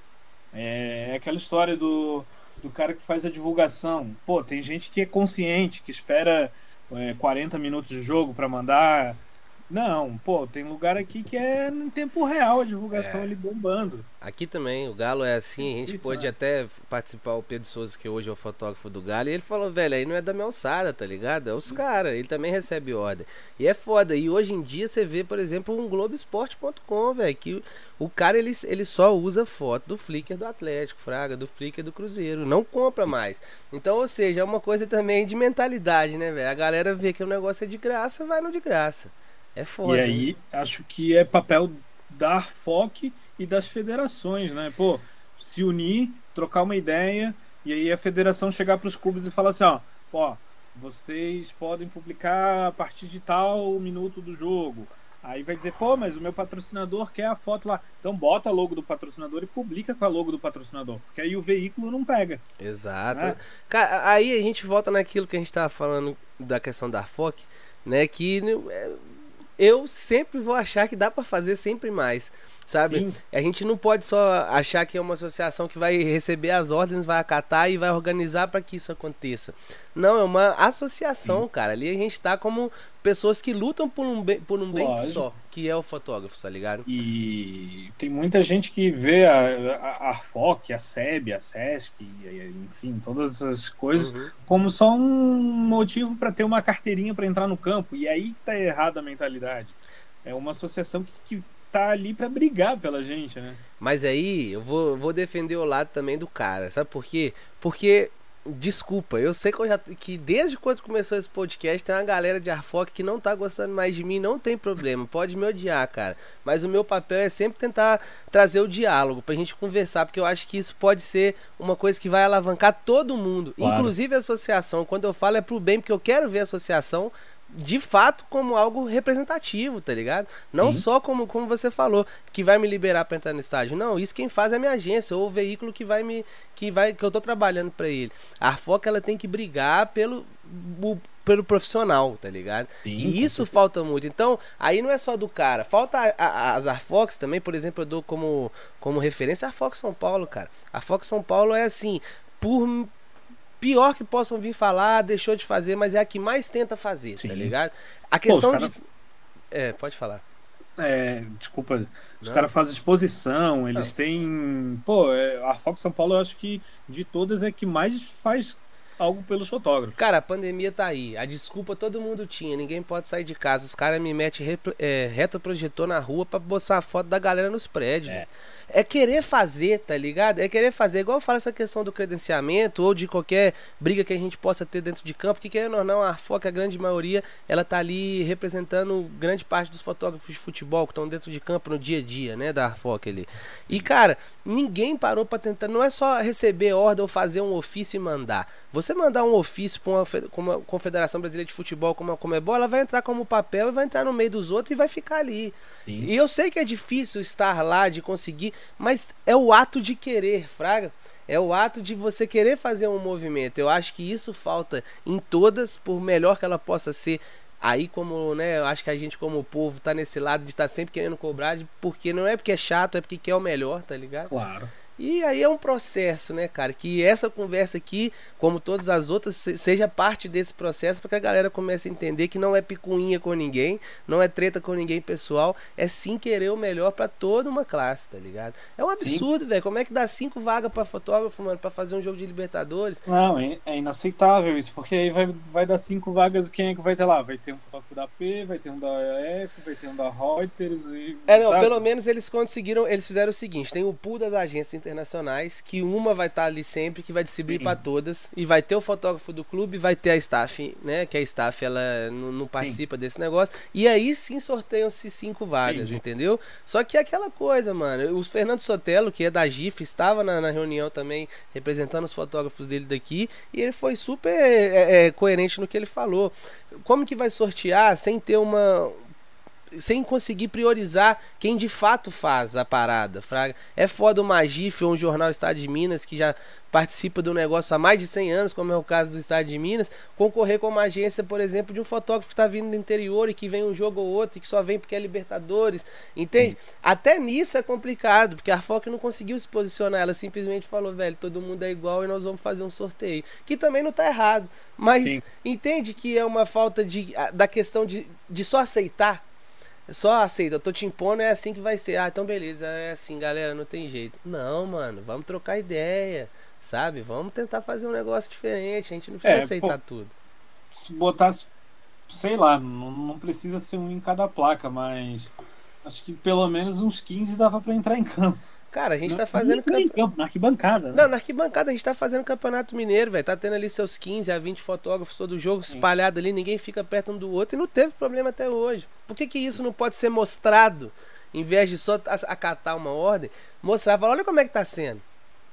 É, é aquela história do, do cara que faz a divulgação. Pô, tem gente que é consciente, que espera é, 40 minutos de jogo para mandar não, pô, tem lugar aqui que é em tempo real a divulgação é. ali bombando. Aqui também, o Galo é assim, a gente Isso, pôde né? até participar, o Pedro Souza, que hoje é o fotógrafo do Galo, e ele falou, velho, aí não é da minha alçada, tá ligado? É os caras, ele também recebe ordem. E é foda, e hoje em dia você vê, por exemplo, um Globoesporte.com, velho, que o cara, ele, ele só usa foto do Flickr do Atlético, Fraga, do Flickr do Cruzeiro, não compra mais. Então, ou seja, é uma coisa também de mentalidade, né, velho? A galera vê que o negócio é de graça, vai no de graça. É foda. E aí, acho que é papel da Arfoc e das federações, né? Pô, se unir, trocar uma ideia, e aí a federação chegar para os clubes e falar assim, ó, ó, vocês podem publicar a partir de tal minuto do jogo. Aí vai dizer, pô, mas o meu patrocinador quer a foto lá. Então bota a logo do patrocinador e publica com a logo do patrocinador. Porque aí o veículo não pega. Exato. Né? Cara, aí a gente volta naquilo que a gente tava falando da questão da FOC, né? Que é, eu sempre vou achar que dá para fazer sempre mais, sabe? Sim. A gente não pode só achar que é uma associação que vai receber as ordens, vai acatar e vai organizar para que isso aconteça. Não, é uma associação, Sim. cara. Ali a gente tá como pessoas que lutam por um bem, por um bem só, que é o fotógrafo, tá ligado? E tem muita gente que vê a, a, a Arfoc, a SEB, a SESC, enfim, todas essas coisas, uhum. como só um motivo para ter uma carteirinha para entrar no campo. E aí tá errada a mentalidade. É uma associação que, que tá ali para brigar pela gente, né? Mas aí eu vou, vou defender o lado também do cara, sabe por quê? Porque Desculpa, eu sei que, eu já, que desde quando começou esse podcast tem uma galera de Arfoc que não tá gostando mais de mim, não tem problema, pode me odiar, cara. Mas o meu papel é sempre tentar trazer o diálogo pra gente conversar, porque eu acho que isso pode ser uma coisa que vai alavancar todo mundo, claro. inclusive a associação. Quando eu falo é pro bem, porque eu quero ver a associação de fato como algo representativo, tá ligado? Não Sim. só como, como você falou, que vai me liberar para entrar no estádio. Não, isso quem faz é a minha agência ou o veículo que vai me que vai que eu tô trabalhando para ele. A Arfoca ela tem que brigar pelo o, pelo profissional, tá ligado? Sim, e isso falta muito. Então, aí não é só do cara. Falta a, a, as Arfox também, por exemplo, eu dou como, como referência a Arfox São Paulo, cara. A Arfox São Paulo é assim, por pior que possam vir falar, deixou de fazer, mas é a que mais tenta fazer, tá Sim. tá ligado? A questão Pô, cara... de. É, pode falar. É, desculpa. Os caras fazem exposição, eles Não. têm. Pô, é, a Fox São Paulo eu acho que de todas é que mais faz algo pelos fotógrafos. Cara, a pandemia tá aí. A desculpa todo mundo tinha. Ninguém pode sair de casa. Os caras me metem é, retroprojetor na rua pra mostrar a foto da galera nos prédios. É. é. querer fazer, tá ligado? É querer fazer. Igual eu falo essa questão do credenciamento ou de qualquer briga que a gente possa ter dentro de campo. Que querendo ou não, a foca, a grande maioria, ela tá ali representando grande parte dos fotógrafos de futebol que estão dentro de campo no dia a dia, né? Da foca ali. E, cara, ninguém parou pra tentar. Não é só receber ordem ou fazer um ofício e mandar. Você mandar um ofício para uma, uma Confederação Brasileira de Futebol como a Comebol, ela vai entrar como papel e vai entrar no meio dos outros e vai ficar ali. Sim. E eu sei que é difícil estar lá, de conseguir, mas é o ato de querer, Fraga. É o ato de você querer fazer um movimento. Eu acho que isso falta em todas, por melhor que ela possa ser. Aí, como, né, eu acho que a gente, como povo, tá nesse lado de estar tá sempre querendo cobrar, porque não é porque é chato, é porque quer o melhor, tá ligado? Claro. E aí é um processo, né, cara? Que essa conversa aqui, como todas as outras, seja parte desse processo para que a galera comece a entender que não é picuinha com ninguém, não é treta com ninguém pessoal, é sim querer o melhor para toda uma classe, tá ligado? É um absurdo, velho. Como é que dá cinco vagas para fotógrafo, mano, para fazer um jogo de Libertadores? Não, é, é, inaceitável isso, porque aí vai, vai dar cinco vagas, quem é que vai ter lá? Vai ter um fotógrafo da P, vai ter um da EF, vai ter um da Reuters e. É, não, sabe? pelo menos eles conseguiram, eles fizeram o seguinte: tem o pool das agências internacionais, que uma vai estar tá ali sempre, que vai distribuir para todas, e vai ter o fotógrafo do clube, vai ter a staff, né? Que a staff ela não, não participa sim. desse negócio. E aí sim sorteiam-se cinco vagas, sim. entendeu? Só que é aquela coisa, mano. O Fernando Sotelo, que é da GIF, estava na, na reunião também, representando os fotógrafos dele daqui, e ele foi super é, é, coerente no que ele falou. Como que vai sortear sem ter uma sem conseguir priorizar quem de fato faz a parada, fraga. É foda o Magif ou um jornal Estado de Minas que já participa do negócio há mais de 100 anos, como é o caso do Estado de Minas, concorrer com uma agência, por exemplo, de um fotógrafo que está vindo do interior e que vem um jogo ou outro e que só vem porque é Libertadores, entende? Sim. Até nisso é complicado, porque a FOC não conseguiu se posicionar, ela simplesmente falou, velho, todo mundo é igual e nós vamos fazer um sorteio, que também não está errado, mas Sim. entende que é uma falta de, da questão de, de só aceitar só aceita, eu tô te impondo, é assim que vai ser. Ah, então beleza, é assim, galera, não tem jeito. Não, mano, vamos trocar ideia, sabe? Vamos tentar fazer um negócio diferente, a gente não precisa é, aceitar pô, tudo. Se botasse, sei lá, não, não precisa ser um em cada placa, mas acho que pelo menos uns 15 dava para entrar em campo. Cara, a gente tá fazendo camp... campo, na arquibancada, né? Não, na arquibancada a gente tá fazendo campeonato mineiro, velho. Tá tendo ali seus 15 a 20 fotógrafos todo jogo espalhado ali, ninguém fica perto um do outro e não teve problema até hoje. Por que que isso não pode ser mostrado? Em vez de só acatar uma ordem, mostrar, falar, olha como é que tá sendo.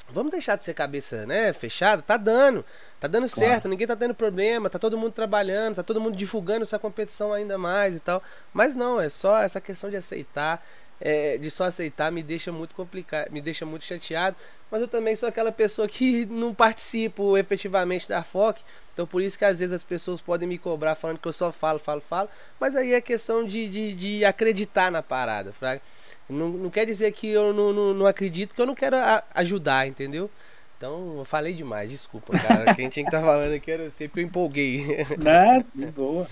Vamos deixar de ser cabeça, né, fechada? Tá dando. Tá dando claro. certo, ninguém tá tendo problema, tá todo mundo trabalhando, tá todo mundo divulgando essa competição ainda mais e tal. Mas não, é só essa questão de aceitar é, de só aceitar me deixa muito complicado, me deixa muito chateado. Mas eu também sou aquela pessoa que não participo efetivamente da FOC. Então por isso que às vezes as pessoas podem me cobrar falando que eu só falo, falo, falo. Mas aí é questão de, de, de acreditar na parada, fraga. Não, não quer dizer que eu não, não, não acredito, que eu não quero a, ajudar, entendeu? Então, eu falei demais, desculpa, cara. Quem tinha que estar tá falando aqui era você, porque eu empolguei. Né? De boa.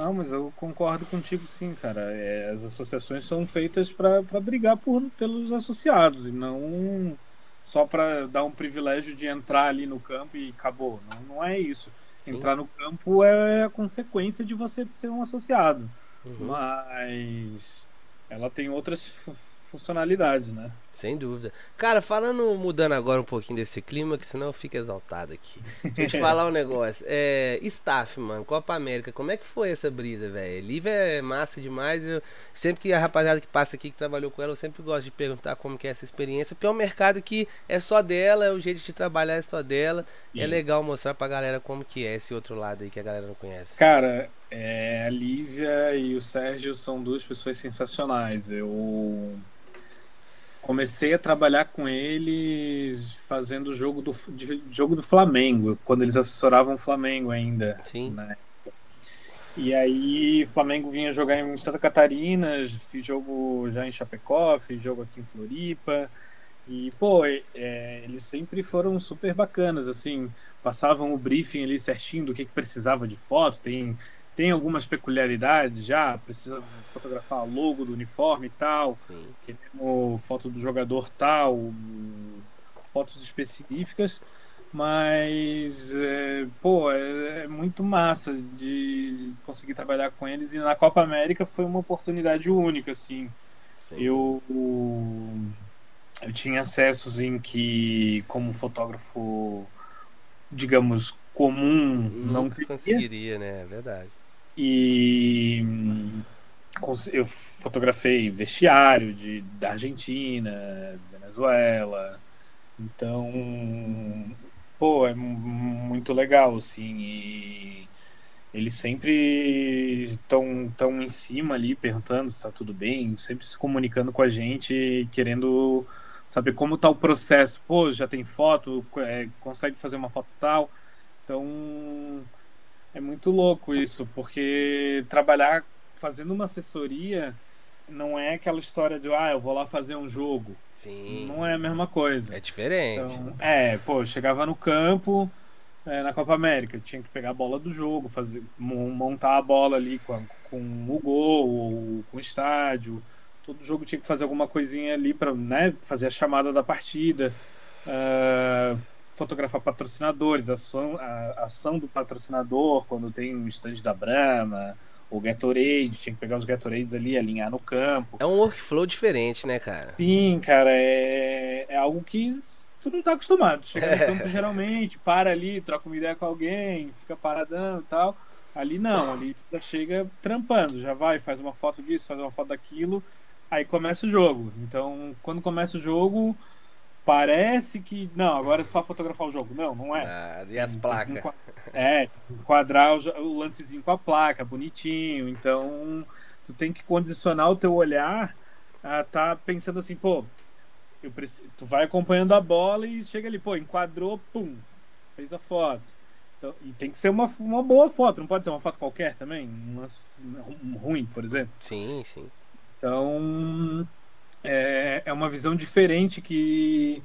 Não, mas eu concordo contigo sim, cara. É, as associações são feitas para brigar por, pelos associados e não só para dar um privilégio de entrar ali no campo e acabou. Não, não é isso. Sim. Entrar no campo é a consequência de você ser um associado. Uhum. Mas ela tem outras funcionalidade, né? Sem dúvida. Cara, falando, mudando agora um pouquinho desse clima, que senão eu fico exaltado aqui. Deixa eu te falar um negócio. É, staff, mano, Copa América, como é que foi essa brisa, velho? Lívia é massa demais. Eu, sempre que a rapaziada que passa aqui, que trabalhou com ela, eu sempre gosto de perguntar como que é essa experiência, porque é um mercado que é só dela, é o jeito de trabalhar é só dela. Sim. É legal mostrar pra galera como que é esse outro lado aí que a galera não conhece. Cara, é, a Lívia e o Sérgio são duas pessoas sensacionais. Eu comecei a trabalhar com eles fazendo o jogo do, jogo do Flamengo, quando eles assessoravam o Flamengo ainda. Sim. Né? E aí, o Flamengo vinha jogar em Santa Catarina, fiz jogo já em Chapecó, fiz jogo aqui em Floripa. E, pô, é, eles sempre foram super bacanas, assim, passavam o briefing ali certinho do que, que precisava de foto, tem tem algumas peculiaridades já, precisa fotografar logo do uniforme e tal, foto do jogador tal, fotos específicas, Mas, é, pô, é, é, muito massa de conseguir trabalhar com eles. E na Copa América foi uma oportunidade única, assim. Eu, eu tinha acessos em que, como fotógrafo, digamos, comum, não conseguiria, né? É verdade. E eu fotografei vestiário de, da Argentina, Venezuela. Então, pô, é muito legal, assim, e eles sempre estão tão em cima ali, perguntando se está tudo bem, sempre se comunicando com a gente, querendo saber como está o processo. Pô, já tem foto, é, consegue fazer uma foto tal. Então, é muito louco isso, porque trabalhar fazendo uma assessoria não é aquela história de, ah, eu vou lá fazer um jogo. Sim. Não é a mesma coisa. É diferente. Então, é, pô, chegava no campo, é, na Copa América, tinha que pegar a bola do jogo, fazer, montar a bola ali com, a, com o gol, ou com o estádio. Todo jogo tinha que fazer alguma coisinha ali para né, fazer a chamada da partida. Uh, fotografar patrocinadores, a ação, a ação do patrocinador quando tem um stand da Brahma, o Gatorade, tinha que pegar os Gatorades ali, alinhar no campo. É um workflow diferente, né, cara? Sim, cara, é, é algo que tu não tá acostumado. Chega no campo geralmente, para ali, troca uma ideia com alguém, fica paradão e tal. Ali não, ali já chega trampando, já vai, faz uma foto disso, faz uma foto daquilo, aí começa o jogo. Então, quando começa o jogo, parece que. Não, agora é só fotografar o jogo. Não, não é. Ah, e as placas? É, enquadrar o, o lancezinho com a placa, bonitinho. Então, tu tem que condicionar o teu olhar a tá pensando assim, pô, eu preciso, tu vai acompanhando a bola e chega ali, pô, enquadrou, pum, fez a foto. Então, e tem que ser uma, uma boa foto, não pode ser uma foto qualquer também, uma, ruim, por exemplo. Sim, sim. Então, é, é uma visão diferente que,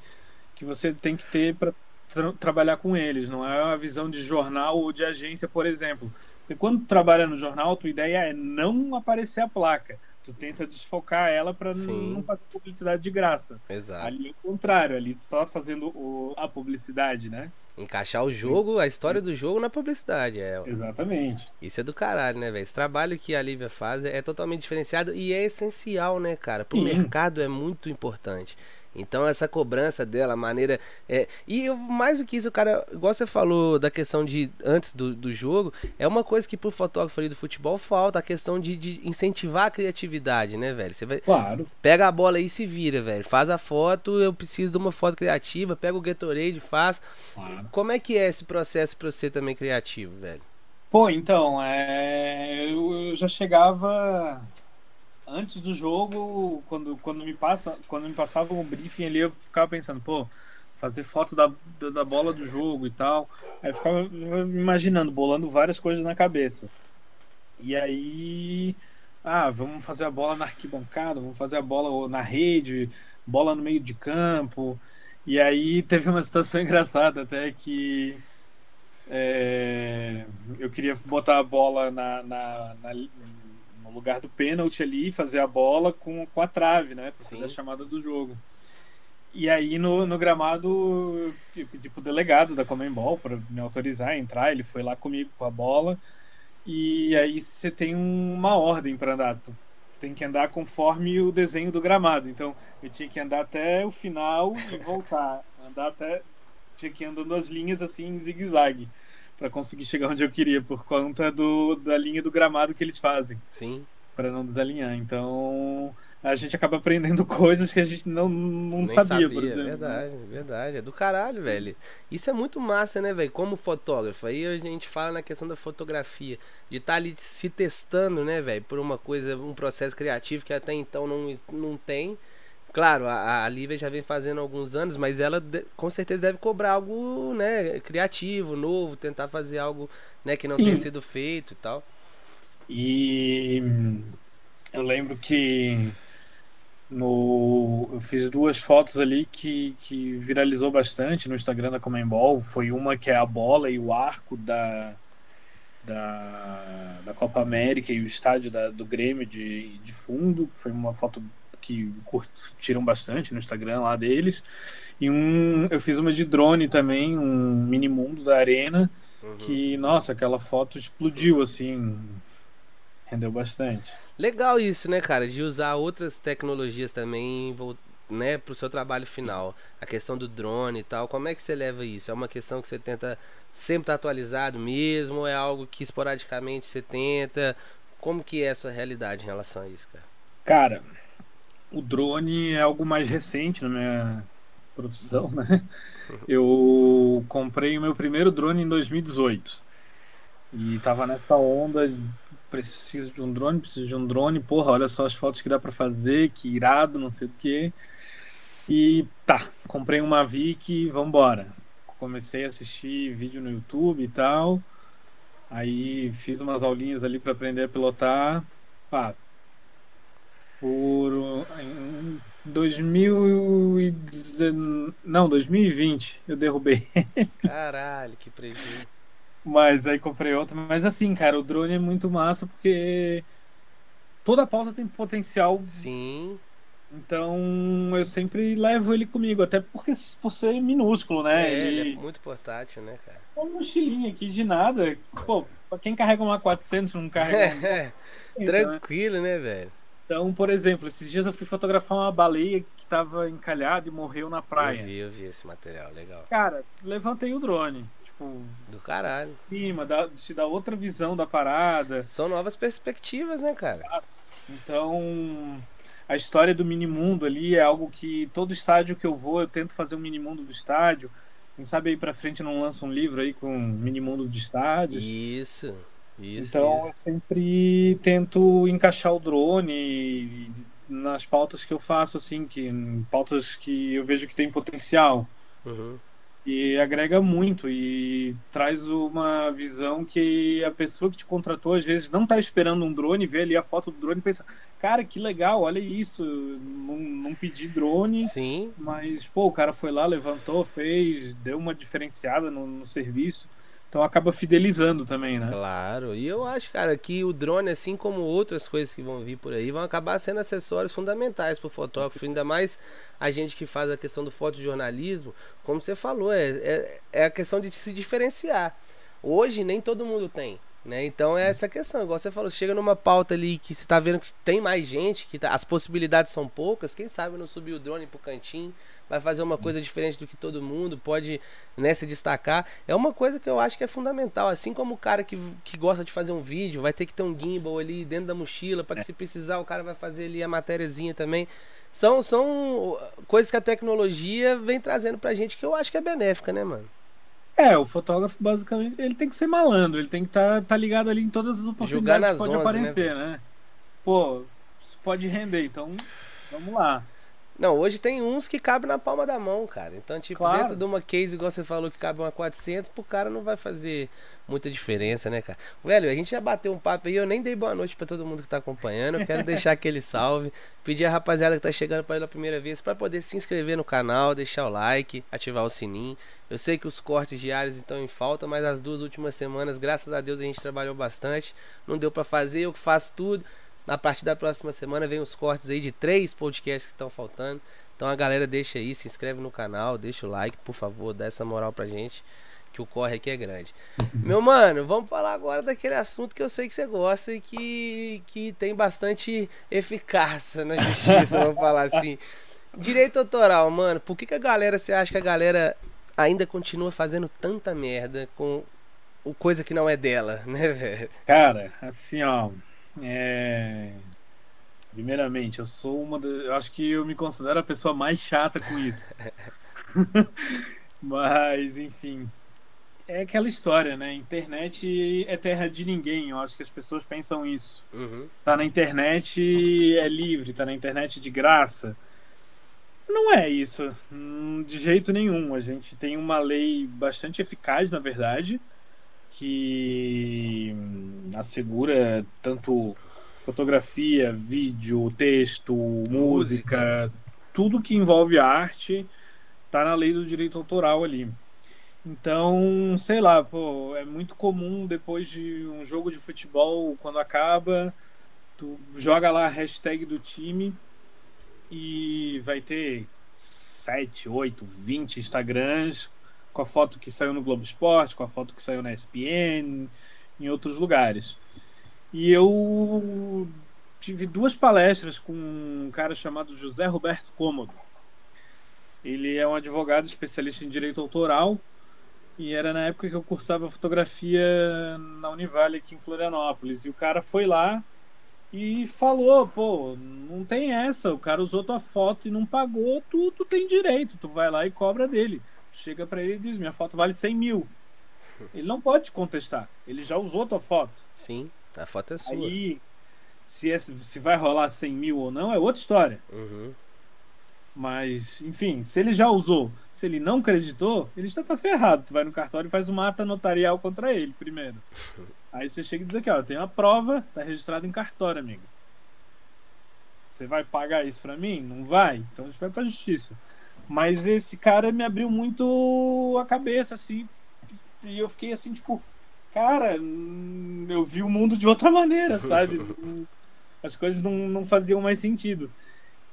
que você tem que ter para tra trabalhar com eles. Não é uma visão de jornal ou de agência, por exemplo. Porque quando trabalha no jornal, a tua ideia é não aparecer a placa. Tu tenta desfocar ela para não fazer publicidade de graça. Exato. Ali é o contrário, ali tu tá fazendo o, a publicidade, né? Encaixar o jogo, a história do jogo na publicidade. É. Exatamente. Isso é do caralho, né, velho? Esse trabalho que a Lívia faz é totalmente diferenciado e é essencial, né, cara? Pro Sim. mercado é muito importante. Então essa cobrança dela, a maneira. É, e mais do que isso, cara, igual você falou da questão de antes do, do jogo, é uma coisa que pro fotógrafo ali do futebol falta, a questão de, de incentivar a criatividade, né, velho? Você vai. Claro. Pega a bola aí e se vira, velho. Faz a foto, eu preciso de uma foto criativa, pega o Gatorade, faz. Claro. Como é que é esse processo pra você também criativo, velho? Pô, então, é... eu já chegava antes do jogo, quando, quando, me passa, quando me passava um briefing ali, eu ficava pensando, pô, fazer foto da, da bola do jogo e tal. Aí eu ficava imaginando, bolando várias coisas na cabeça. E aí, ah, vamos fazer a bola na arquibancada, vamos fazer a bola na rede, bola no meio de campo. E aí teve uma situação engraçada até que é, eu queria botar a bola na, na, na lugar do pênalti ali, fazer a bola com, com a trave, né? Pra fazer a chamada do jogo. E aí no, no gramado eu pedi pro delegado da Comembol para me autorizar a entrar, ele foi lá comigo com a bola. E aí você tem uma ordem para andar. Tu tem que andar conforme o desenho do gramado. Então eu tinha que andar até o final e voltar. Andar até. Tinha que ir andando as linhas assim em zigue-zague para conseguir chegar onde eu queria, por conta do, da linha do gramado que eles fazem. Sim. Para não desalinhar. Então, a gente acaba aprendendo coisas que a gente não, não sabia, sabia, por exemplo. Verdade, verdade. É do caralho, velho. Isso é muito massa, né, velho? Como fotógrafo. Aí a gente fala na questão da fotografia. De estar tá ali se testando, né, velho? Por uma coisa, um processo criativo que até então não, não tem. Claro, a, a Lívia já vem fazendo alguns anos, mas ela de, com certeza deve cobrar algo, né, criativo, novo, tentar fazer algo, né, que não Sim. tenha sido feito e tal. E eu lembro que no eu fiz duas fotos ali que, que viralizou bastante no Instagram da Comembol. Foi uma que é a bola e o arco da, da, da Copa América e o estádio da, do Grêmio de, de fundo. Foi uma foto que curtiram bastante no Instagram lá deles. E um, eu fiz uma de drone também, um mini mundo da arena, uhum. que, nossa, aquela foto explodiu, assim, rendeu bastante. Legal isso, né, cara, de usar outras tecnologias também né, para o seu trabalho final. A questão do drone e tal, como é que você leva isso? É uma questão que você tenta sempre estar tá atualizado mesmo? Ou é algo que esporadicamente você tenta? Como que é a sua realidade em relação a isso, cara? Cara, o drone é algo mais recente na minha profissão, né? Eu comprei o meu primeiro drone em 2018. E tava nessa onda preciso de um drone, preciso de um drone, porra, olha só as fotos que dá para fazer, que irado, não sei o quê. E tá, comprei uma Mavic, vambora. Comecei a assistir vídeo no YouTube e tal. Aí fiz umas aulinhas ali para aprender a pilotar. Pá, por em 2019, não, 2020 eu derrubei. Caralho, que prejuízo. Mas aí comprei outra. Mas assim, cara, o drone é muito massa porque toda pauta tem potencial. Sim. Então eu sempre levo ele comigo, até porque por ser minúsculo, né? É, ele, ele é muito portátil, né, cara? Uma mochilinha aqui de nada. Pô, pra quem carrega uma 400 não carrega. É, tranquilo, né? né, velho? Então, por exemplo, esses dias eu fui fotografar uma baleia que tava encalhada e morreu na praia. Eu vi, eu vi esse material, legal. Cara, levantei o drone tipo. Do caralho. Cima, dá, te dá outra visão da parada. São novas perspectivas, né, cara? Então. A história do mini mundo ali é algo que todo estádio que eu vou, eu tento fazer um mini mundo do estádio. Quem sabe aí pra frente não lança um livro aí com mini mundo de estádio. Isso. Isso, então isso. eu sempre tento encaixar o drone nas pautas que eu faço, assim, que pautas que eu vejo que tem potencial. Uhum. E agrega muito e traz uma visão que a pessoa que te contratou às vezes não está esperando um drone, vê ali a foto do drone e pensa, cara, que legal, olha isso, não, não pedi drone, Sim. mas pô, o cara foi lá, levantou, fez, deu uma diferenciada no, no serviço. Então acaba fidelizando também, né? Claro. E eu acho, cara, que o drone, assim como outras coisas que vão vir por aí, vão acabar sendo acessórios fundamentais para o fotógrafo, ainda mais a gente que faz a questão do fotojornalismo, como você falou, é, é, é a questão de se diferenciar. Hoje nem todo mundo tem. Né? Então é essa questão, igual você falou, chega numa pauta ali que você está vendo que tem mais gente, que tá, as possibilidades são poucas, quem sabe não subir o drone pro cantinho, vai fazer uma coisa diferente do que todo mundo, pode né, se destacar. É uma coisa que eu acho que é fundamental. Assim como o cara que, que gosta de fazer um vídeo, vai ter que ter um gimbal ali dentro da mochila, para que é. se precisar o cara vai fazer ali a matériazinha também. São, são coisas que a tecnologia vem trazendo pra gente que eu acho que é benéfica, né, mano? É, o fotógrafo basicamente ele tem que ser malandro, ele tem que estar tá, tá ligado ali em todas as oportunidades que pode 11, né, aparecer, né? né? Pô, isso pode render, então vamos lá. Não, hoje tem uns que cabem na palma da mão, cara. Então, tipo, claro. dentro de uma case, igual você falou, que cabe uma 400, pro cara não vai fazer muita diferença, né, cara? Velho, a gente já bateu um papo aí, eu nem dei boa noite para todo mundo que tá acompanhando. Eu quero deixar aquele salve, pedir a rapaziada que tá chegando pela primeira vez para poder se inscrever no canal, deixar o like, ativar o sininho. Eu sei que os cortes diários estão em falta, mas as duas últimas semanas, graças a Deus, a gente trabalhou bastante. Não deu para fazer, eu que faço tudo. Na partir da próxima semana vem os cortes aí de três podcasts que estão faltando. Então a galera deixa aí, se inscreve no canal, deixa o like, por favor, dá essa moral pra gente, que o corre aqui é grande. Meu mano, vamos falar agora daquele assunto que eu sei que você gosta e que, que tem bastante eficácia na justiça, vamos falar assim. Direito autoral, mano, por que, que a galera, você acha que a galera ainda continua fazendo tanta merda com o coisa que não é dela, né, velho? Cara, assim, ó, é... Primeiramente, eu sou uma. Eu acho que eu me considero a pessoa mais chata com isso. Mas, enfim. É aquela história, né? Internet é terra de ninguém. Eu acho que as pessoas pensam isso. Uhum. Tá na internet é livre, tá na internet de graça. Não é isso. Hum, de jeito nenhum. A gente tem uma lei bastante eficaz, na verdade que assegura tanto fotografia, vídeo, texto, música, música tudo que envolve arte está na lei do direito autoral ali. Então, sei lá, pô, é muito comum depois de um jogo de futebol, quando acaba, tu joga lá a hashtag do time e vai ter 7, 8, 20 Instagrams com a foto que saiu no Globo Esporte, com a foto que saiu na ESPN, em outros lugares. E eu tive duas palestras com um cara chamado José Roberto Cômodo. Ele é um advogado especialista em direito autoral e era na época que eu cursava fotografia na Univale aqui em Florianópolis. E o cara foi lá e falou, pô, não tem essa, o cara usou tua foto e não pagou, tu, tu tem direito, tu vai lá e cobra dele. Chega para ele e diz, minha foto vale 100 mil. Ele não pode contestar, ele já usou tua foto. Sim, a foto é sua. Aí, se, é, se vai rolar 100 mil ou não, é outra história. Uhum. Mas, enfim, se ele já usou, se ele não acreditou, ele já tá ferrado. Tu vai no cartório e faz uma ata notarial contra ele primeiro. Aí você chega e diz aqui, ó, tem uma prova, tá registrado em cartório, amigo. Você vai pagar isso para mim? Não vai? Então a gente vai pra justiça. Mas esse cara me abriu muito a cabeça, assim. E eu fiquei assim, tipo, cara, hum, eu vi o mundo de outra maneira, sabe? As coisas não, não faziam mais sentido.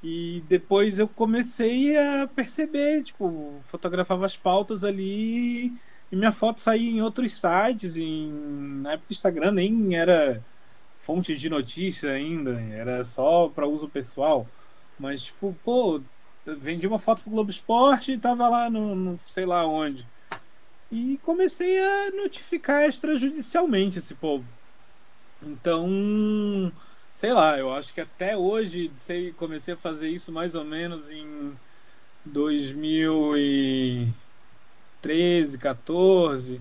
E depois eu comecei a perceber, tipo, fotografava as pautas ali e minha foto saía em outros sites, em, na época o Instagram nem era fonte de notícia ainda, era só para uso pessoal. Mas, tipo, pô, vendi uma foto pro Globo Esporte e tava lá no, no sei lá onde. E comecei a notificar extrajudicialmente esse povo. Então, sei lá, eu acho que até hoje, sei, comecei a fazer isso mais ou menos em 2000 e 13, 14.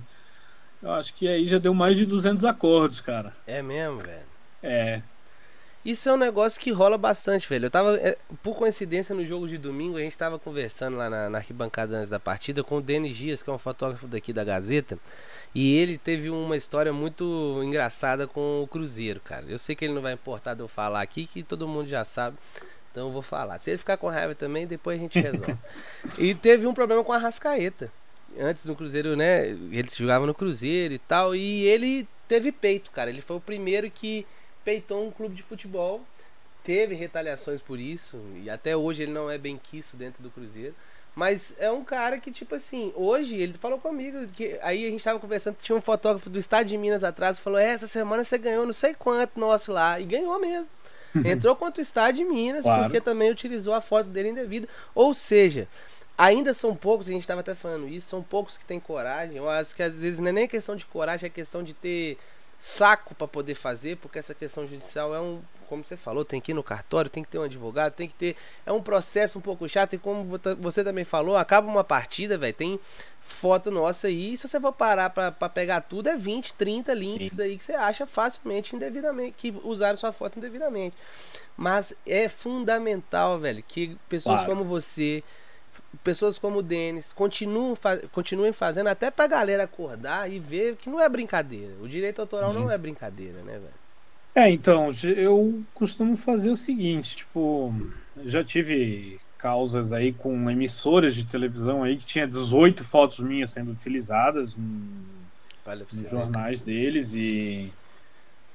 Eu acho que aí já deu mais de 200 acordos, cara. É mesmo, velho? É. Isso é um negócio que rola bastante, velho. Eu tava, é, por coincidência, no jogo de domingo, a gente tava conversando lá na, na arquibancada antes da partida com o Denis Dias, que é um fotógrafo daqui da Gazeta. E ele teve uma história muito engraçada com o Cruzeiro, cara. Eu sei que ele não vai importar de eu falar aqui, que todo mundo já sabe. Então eu vou falar. Se ele ficar com raiva também, depois a gente resolve. e teve um problema com a Rascaeta antes do Cruzeiro, né? Ele jogava no Cruzeiro e tal. E ele teve peito, cara. Ele foi o primeiro que peitou um clube de futebol. Teve retaliações por isso. E até hoje ele não é bem quisto dentro do Cruzeiro. Mas é um cara que, tipo assim, hoje ele falou comigo que aí a gente tava conversando, tinha um fotógrafo do estado de Minas atrás, falou: é, essa semana você ganhou não sei quanto nosso lá. E ganhou mesmo. Entrou contra o estado de Minas, claro. porque também utilizou a foto dele indevida. Ou seja, Ainda são poucos, a gente estava até falando isso, são poucos que têm coragem. Eu acho que às vezes não é nem questão de coragem, é questão de ter saco para poder fazer, porque essa questão judicial é um, como você falou, tem que ir no cartório, tem que ter um advogado, tem que ter. É um processo um pouco chato, e como você também falou, acaba uma partida, velho, tem foto nossa aí, e se você for parar para pegar tudo, é 20, 30 links Sim. aí que você acha facilmente indevidamente, que usaram sua foto indevidamente. Mas é fundamental, velho, que pessoas claro. como você pessoas como o Denis continuam, continuem fazendo até pra galera acordar e ver que não é brincadeira. O direito autoral não é brincadeira, né, velho? É, então, eu costumo fazer o seguinte, tipo, já tive causas aí com emissoras de televisão aí que tinha 18 fotos minhas sendo utilizadas vale nos jornais deles e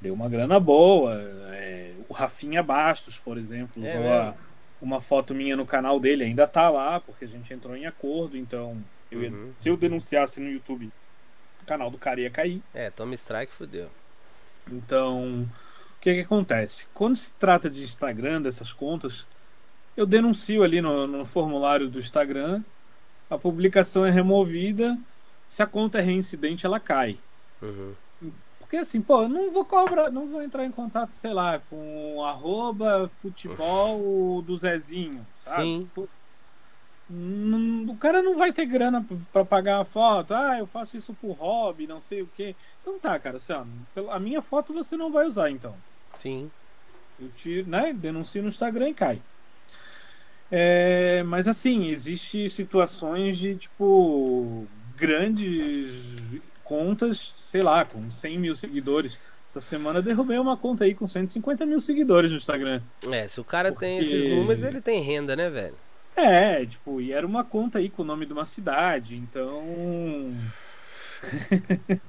deu uma grana boa. É, o Rafinha Bastos, por exemplo, é usou a, uma foto minha no canal dele, ainda tá lá, porque a gente entrou em acordo, então eu ia, uhum. se eu denunciasse no YouTube, o canal do cara ia cair. É, toma strike, fodeu. Então, o que que acontece? Quando se trata de Instagram, dessas contas, eu denuncio ali no, no formulário do Instagram, a publicação é removida, se a conta é reincidente, ela cai. Uhum. Porque assim, pô, eu não vou cobrar, não vou entrar em contato, sei lá, com arroba futebol do Zezinho, sabe? Sim. o cara não vai ter grana para pagar a foto. Ah, eu faço isso por hobby, não sei o quê. Então tá, cara, assim, ó, a minha foto você não vai usar, então. Sim. Eu tiro, né? Denuncio no Instagram e cai. É, mas assim, existe situações de tipo grandes contas, sei lá, com 100 mil seguidores. Essa semana eu derrubei uma conta aí com 150 mil seguidores no Instagram. É, se o cara Porque... tem esses números, ele tem renda, né, velho? É, tipo, e era uma conta aí com o nome de uma cidade, então.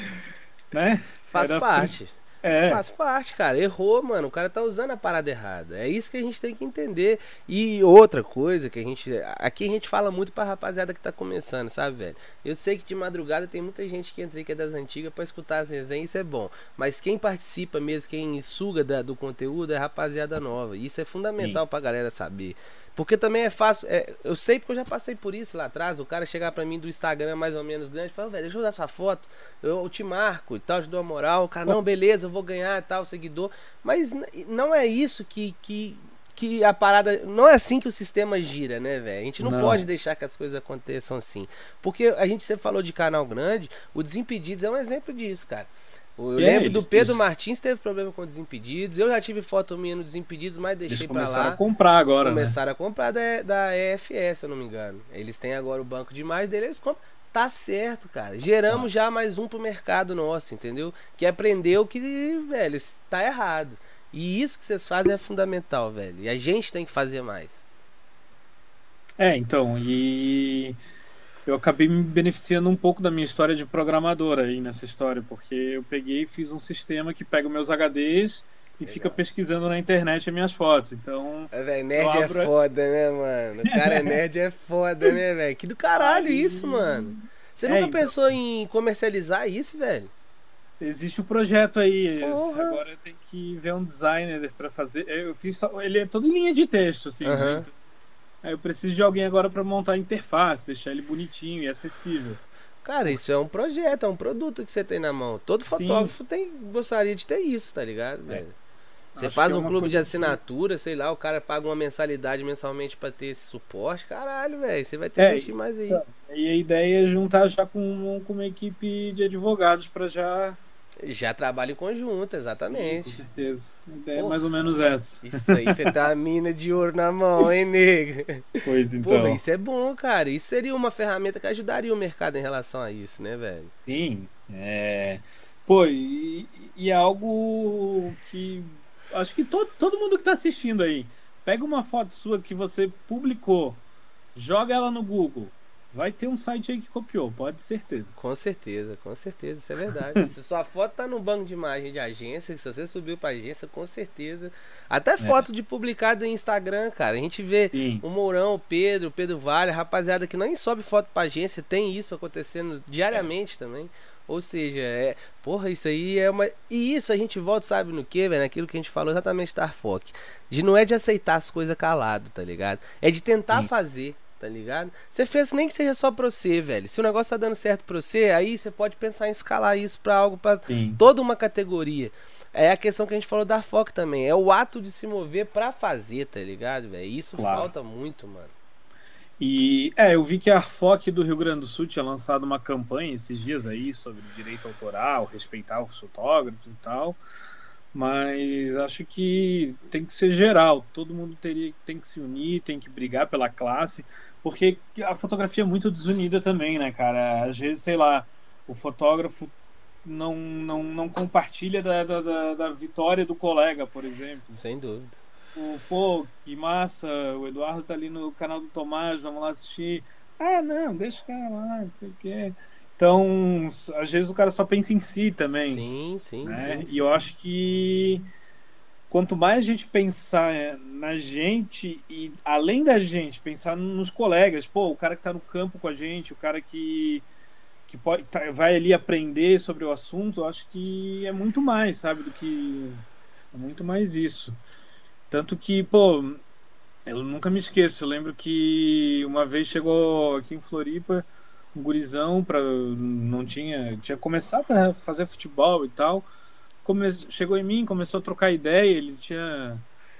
né? Faz era... parte. É. Faz parte, cara. Errou, mano. O cara tá usando a parada errada. É isso que a gente tem que entender. E outra coisa que a gente. Aqui a gente fala muito pra rapaziada que tá começando, sabe, velho? Eu sei que de madrugada tem muita gente que entra que é das antigas pra escutar as resenhas, isso é bom. Mas quem participa mesmo, quem suga da, do conteúdo é rapaziada nova. E isso é fundamental Sim. pra galera saber. Porque também é fácil. É, eu sei porque eu já passei por isso lá atrás. O cara chegar pra mim do Instagram mais ou menos grande e falar, velho, deixa eu dar sua foto. Eu, eu, te marco e tal, te dou a moral. O cara, não, beleza, eu vou ganhar e tal, seguidor. Mas não é isso que, que, que a parada. Não é assim que o sistema gira, né, velho? A gente não, não, pode deixar que as coisas aconteçam assim. Porque a gente sempre falou de canal grande, o Desimpedidos é um exemplo disso, cara. Eu é, lembro do Pedro isso. Martins teve problema com Desimpedidos. Eu já tive foto minha no Desimpedidos, mas deixei para lá. Começaram a comprar agora, né? Começaram né? a comprar da, da EFS, se eu não me engano. Eles têm agora o banco de mais dele, eles compram. Tá certo, cara. Geramos ah. já mais um pro mercado nosso, entendeu? Que aprendeu que, velho, tá errado. E isso que vocês fazem é fundamental, velho. E a gente tem que fazer mais. É, então, e eu acabei me beneficiando um pouco da minha história de programador aí nessa história, porque eu peguei e fiz um sistema que pega meus HDs e Legal. fica pesquisando na internet as minhas fotos. Então. É, véio, nerd é abro... é foda, né, mano? O cara é nerd é foda, né, velho? Que do caralho isso, mano. Você é, nunca então... pensou em comercializar isso, velho? Existe o um projeto aí. Porra. Agora tem que ver um designer para fazer. Eu fiz só... ele é todo em linha de texto, assim. Uhum. Né? Aí eu preciso de alguém agora para montar a interface, deixar ele bonitinho e acessível. Cara, isso é um projeto, é um produto que você tem na mão. Todo fotógrafo tem, gostaria de ter isso, tá ligado, é. velho? Você Acho faz é um clube de assinatura, que... sei lá, o cara paga uma mensalidade mensalmente para ter esse suporte. Caralho, velho, você vai ter é, que investir mais aí. Então, e a ideia é juntar já com, com uma equipe de advogados para já já trabalha em conjunto, exatamente. Com certeza. É mais ou menos essa. Isso aí, você tá a mina de ouro na mão, hein, nega? Pois então. Pô, isso é bom, cara. Isso seria uma ferramenta que ajudaria o mercado em relação a isso, né, velho? Sim. É... Pô, e, e é algo que acho que todo, todo mundo que tá assistindo aí, pega uma foto sua que você publicou, joga ela no Google, Vai ter um site aí que copiou, pode ter certeza. Com certeza, com certeza, isso é verdade. se sua foto tá no banco de imagem de agência, se você subiu pra agência, com certeza. Até é. foto é. de publicado em Instagram, cara. A gente vê Sim. o Mourão, o Pedro, o Pedro Vale, rapaziada que nem sobe foto pra agência, tem isso acontecendo diariamente é. também. Ou seja, é, porra, isso aí é uma. E isso a gente volta, sabe no que, velho? Naquilo que a gente falou exatamente da Foc. De não é de aceitar as coisas calado, tá ligado? É de tentar Sim. fazer tá ligado? Você fez nem que seja só pra você, velho. Se o negócio tá dando certo pra você, aí você pode pensar em escalar isso pra algo, pra Sim. toda uma categoria. É a questão que a gente falou da foco também. É o ato de se mover pra fazer, tá ligado, velho? Isso claro. falta muito, mano. E é, eu vi que a Arfoc do Rio Grande do Sul tinha lançado uma campanha esses dias aí sobre direito autoral, respeitar os fotógrafos e tal. Mas acho que tem que ser geral. Todo mundo teria tem que se unir, tem que brigar pela classe. Porque a fotografia é muito desunida também, né, cara? Às vezes, sei lá, o fotógrafo não, não, não compartilha da, da, da vitória do colega, por exemplo. Sem dúvida. O, pô, que massa, o Eduardo tá ali no canal do Tomás, vamos lá assistir. Ah, não, deixa o cara lá, não sei o quê. Então, às vezes o cara só pensa em si também. Sim, sim, né? sim, sim. E eu acho que quanto mais a gente pensar é, na gente e além da gente pensar nos colegas, pô, o cara que está no campo com a gente, o cara que que pode, tá, vai ali aprender sobre o assunto, eu acho que é muito mais, sabe, do que é muito mais isso. Tanto que, pô, eu nunca me esqueço, eu lembro que uma vez chegou aqui em Floripa um gurizão para não tinha tinha começado a fazer futebol e tal come, chegou em mim, começou a trocar ideia, ele tinha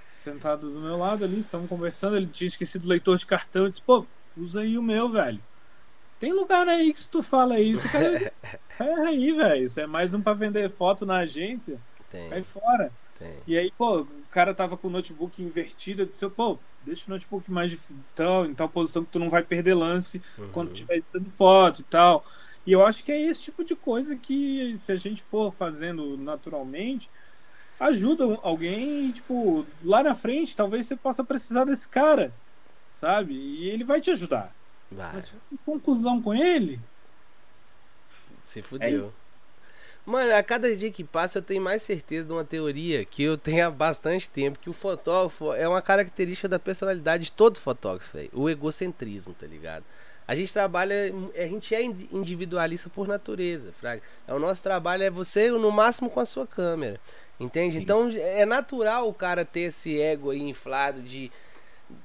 sentado do meu lado ali, estamos conversando, ele tinha esquecido o leitor de cartão, eu disse, pô, usa aí o meu, velho. Tem lugar aí que se tu fala isso, cara, ferra aí, velho. Isso é mais um para vender foto na agência. Tem. Fora. Tem. E aí, pô, o cara tava com o notebook invertido, eu disse, pô, deixa o notebook mais de tal, em tal posição que tu não vai perder lance uhum. quando tiver editando foto e tal. E eu acho que é esse tipo de coisa que, se a gente for fazendo naturalmente, ajuda alguém e, tipo, lá na frente, talvez você possa precisar desse cara, sabe? E ele vai te ajudar. Vai. Mas se for um cuzão com ele. Se fudeu. Mano, a cada dia que passa eu tenho mais certeza de uma teoria que eu tenho há bastante tempo, que o fotógrafo é uma característica da personalidade de todo fotógrafo, véio, o egocentrismo, tá ligado? A gente trabalha, a gente é individualista por natureza, Fraga. É, o nosso trabalho é você, no máximo, com a sua câmera. Entende? Sim. Então é natural o cara ter esse ego aí inflado de.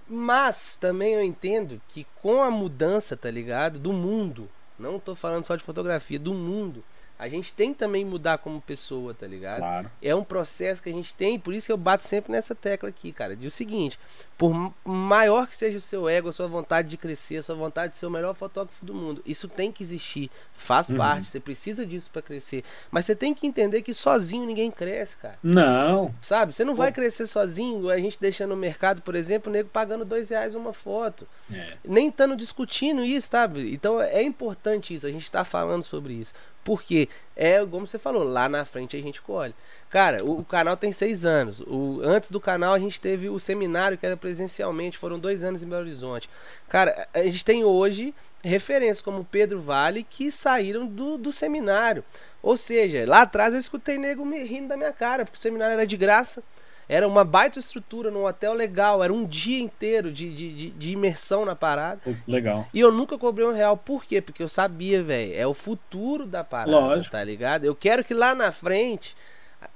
Mas também eu entendo que com a mudança, tá ligado? Do mundo. Não tô falando só de fotografia, do mundo a gente tem que também mudar como pessoa, tá ligado? Claro. É um processo que a gente tem, por isso que eu bato sempre nessa tecla aqui, cara. De o seguinte, por maior que seja o seu ego, a sua vontade de crescer, a sua vontade de ser o melhor fotógrafo do mundo, isso tem que existir, faz uhum. parte, você precisa disso para crescer. Mas você tem que entender que sozinho ninguém cresce, cara. Não. Sabe? Você não Pô. vai crescer sozinho, a gente deixando no mercado, por exemplo, o nego pagando dois reais uma foto. É. Nem estando discutindo isso, sabe? Então é importante isso, a gente tá falando sobre isso. Porque é, como você falou, lá na frente a gente colhe. Cara, o, o, canal tem seis anos. O, antes do canal a gente teve o seminário que era presencialmente, foram dois anos em Belo Horizonte. Cara, a gente tem hoje referências como Pedro Vale que saíram do, do seminário. Ou seja, lá atrás eu escutei nego me rindo da minha cara, porque o seminário era de graça. Era uma baita estrutura num hotel legal, era um dia inteiro de, de, de, de imersão na parada. Legal. E eu nunca cobrei um real. Por quê? Porque eu sabia, velho. É o futuro da parada, Lógico. tá ligado? Eu quero que lá na frente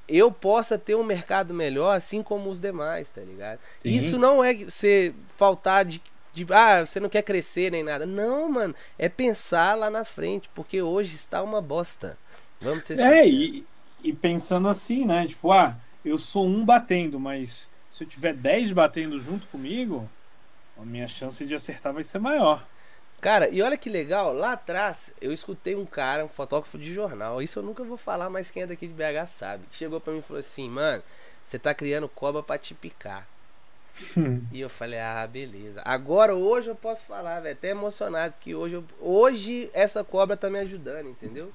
eu possa ter um mercado melhor, assim como os demais, tá ligado? Sim. Isso não é ser faltar de, de. Ah, você não quer crescer nem nada. Não, mano. É pensar lá na frente, porque hoje está uma bosta. Vamos ser É, e, e pensando assim, né? Tipo, ah eu sou um batendo, mas se eu tiver 10 batendo junto comigo, a minha chance de acertar vai ser maior. Cara, e olha que legal, lá atrás eu escutei um cara, um fotógrafo de jornal, isso eu nunca vou falar, mas quem é daqui de BH sabe, que chegou para mim e falou assim, mano, você tá criando cobra para te picar. e eu falei, ah, beleza. Agora, hoje eu posso falar, velho, até emocionado, que hoje, eu, hoje essa cobra tá me ajudando, entendeu?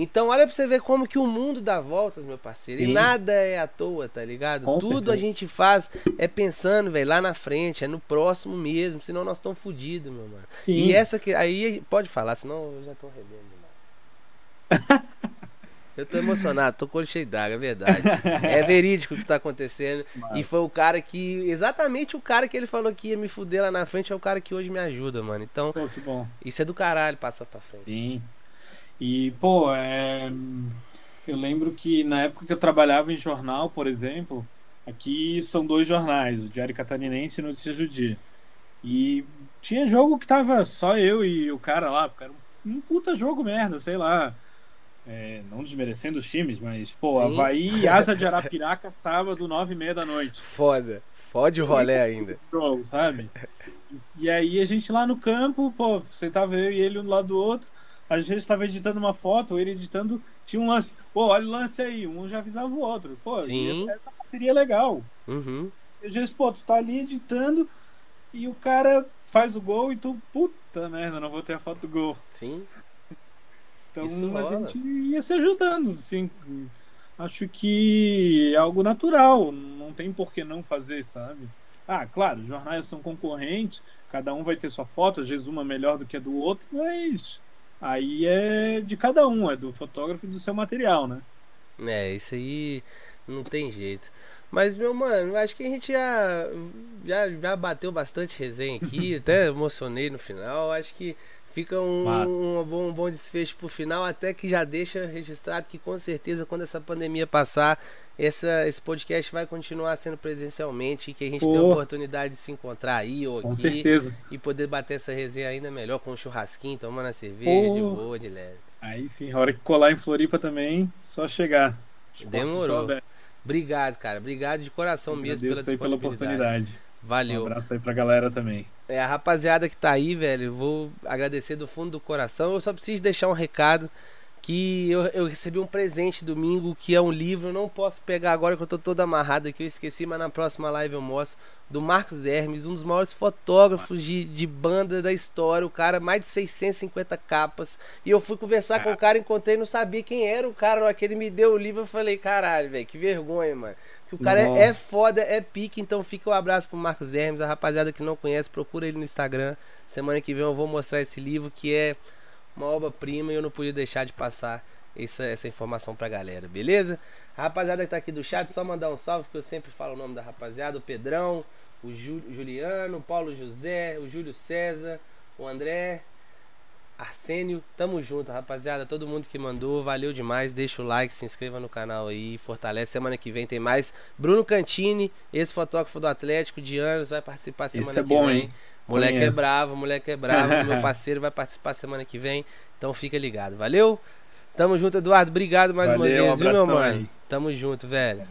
Então, olha pra você ver como que o mundo dá voltas, meu parceiro. Sim. E nada é à toa, tá ligado? Com Tudo certeza. a gente faz é pensando, velho, lá na frente, é no próximo mesmo, senão nós estamos fodidos, meu mano. Sim. E essa que. Aí pode falar, senão eu já tô rebendo, Eu tô emocionado, tô com o cheio d'água, é verdade. É verídico o que tá acontecendo. E foi o cara que. Exatamente o cara que ele falou que ia me fuder lá na frente é o cara que hoje me ajuda, mano. Então. Pô. Isso é do caralho, passa pra frente. Sim. E, pô, é... eu lembro que na época que eu trabalhava em jornal, por exemplo, aqui são dois jornais, o Diário Catarinense e Notícias do Dia. E tinha jogo que tava só eu e o cara lá, porque era um puta jogo merda, sei lá. É, não desmerecendo os times, mas, pô, Sim. Havaí e Asa de Arapiraca, sábado, nove e meia da noite. Foda. Fode o rolê ainda. Jogo, sabe? E aí a gente lá no campo, pô, sentava eu e ele um do lado do outro às vezes estava editando uma foto, ele editando, tinha um lance. Pô, olha o lance aí, um já avisava o outro. Pô, Sim. essa seria legal. Uhum. Às vezes, pô, tu tá ali editando e o cara faz o gol e tu, puta merda, não vou ter a foto do gol. Sim. Então a gente ia se ajudando, assim. Acho que é algo natural, não tem por que não fazer, sabe? Ah, claro, jornais são concorrentes, cada um vai ter sua foto, às vezes uma melhor do que a do outro, mas Aí é de cada um, é do fotógrafo e do seu material, né? É, isso aí não tem jeito. Mas, meu mano, acho que a gente já, já, já bateu bastante resenha aqui, até emocionei no final. Acho que Fica um, um, bom, um bom desfecho pro final, até que já deixa registrado que com certeza quando essa pandemia passar, essa, esse podcast vai continuar sendo presencialmente e que a gente Pô. tem a oportunidade de se encontrar aí ou com aqui certeza. e poder bater essa resenha ainda melhor com um churrasquinho, tomando a cerveja Pô. de boa, de leve. Aí sim, a hora que colar em Floripa também, só chegar. Demorou. Obrigado, cara. Obrigado de coração mesmo pela pela oportunidade. Valeu. Um abraço aí pra galera também. É, a rapaziada que tá aí, velho, vou agradecer do fundo do coração. Eu só preciso deixar um recado que eu, eu, recebi um presente domingo, que é um livro, eu não posso pegar agora que eu tô todo amarrado aqui, eu esqueci, mas na próxima live eu mostro, do Marcos Hermes, um dos maiores fotógrafos de, de banda da história, o cara, mais de 650 capas, e eu fui conversar com o cara, encontrei, não sabia quem era o cara, na que ele me deu o livro, eu falei, caralho, velho, que vergonha, mano. Que o cara é, é, foda, é pique, então fica o um abraço pro Marcos Hermes, a rapaziada que não conhece, procura ele no Instagram. Semana que vem eu vou mostrar esse livro que é uma obra-prima e eu não podia deixar de passar essa, essa informação pra galera, beleza? A rapaziada que tá aqui do chat, só mandar um salve, porque eu sempre falo o nome da rapaziada, o Pedrão, o Ju, Juliano, o Paulo José, o Júlio César, o André, Arsênio, tamo junto, rapaziada. Todo mundo que mandou, valeu demais. Deixa o like, se inscreva no canal aí, fortalece. Semana que vem tem mais. Bruno Cantini, esse fotógrafo do Atlético de anos, vai participar semana Isso é que bom, vem. hein? Moleque é Conheço. bravo, moleque é bravo. meu parceiro vai participar semana que vem. Então fica ligado. Valeu? Tamo junto, Eduardo. Obrigado mais uma Valeu, vez, viu, meu mano? aí. Tamo junto, velho.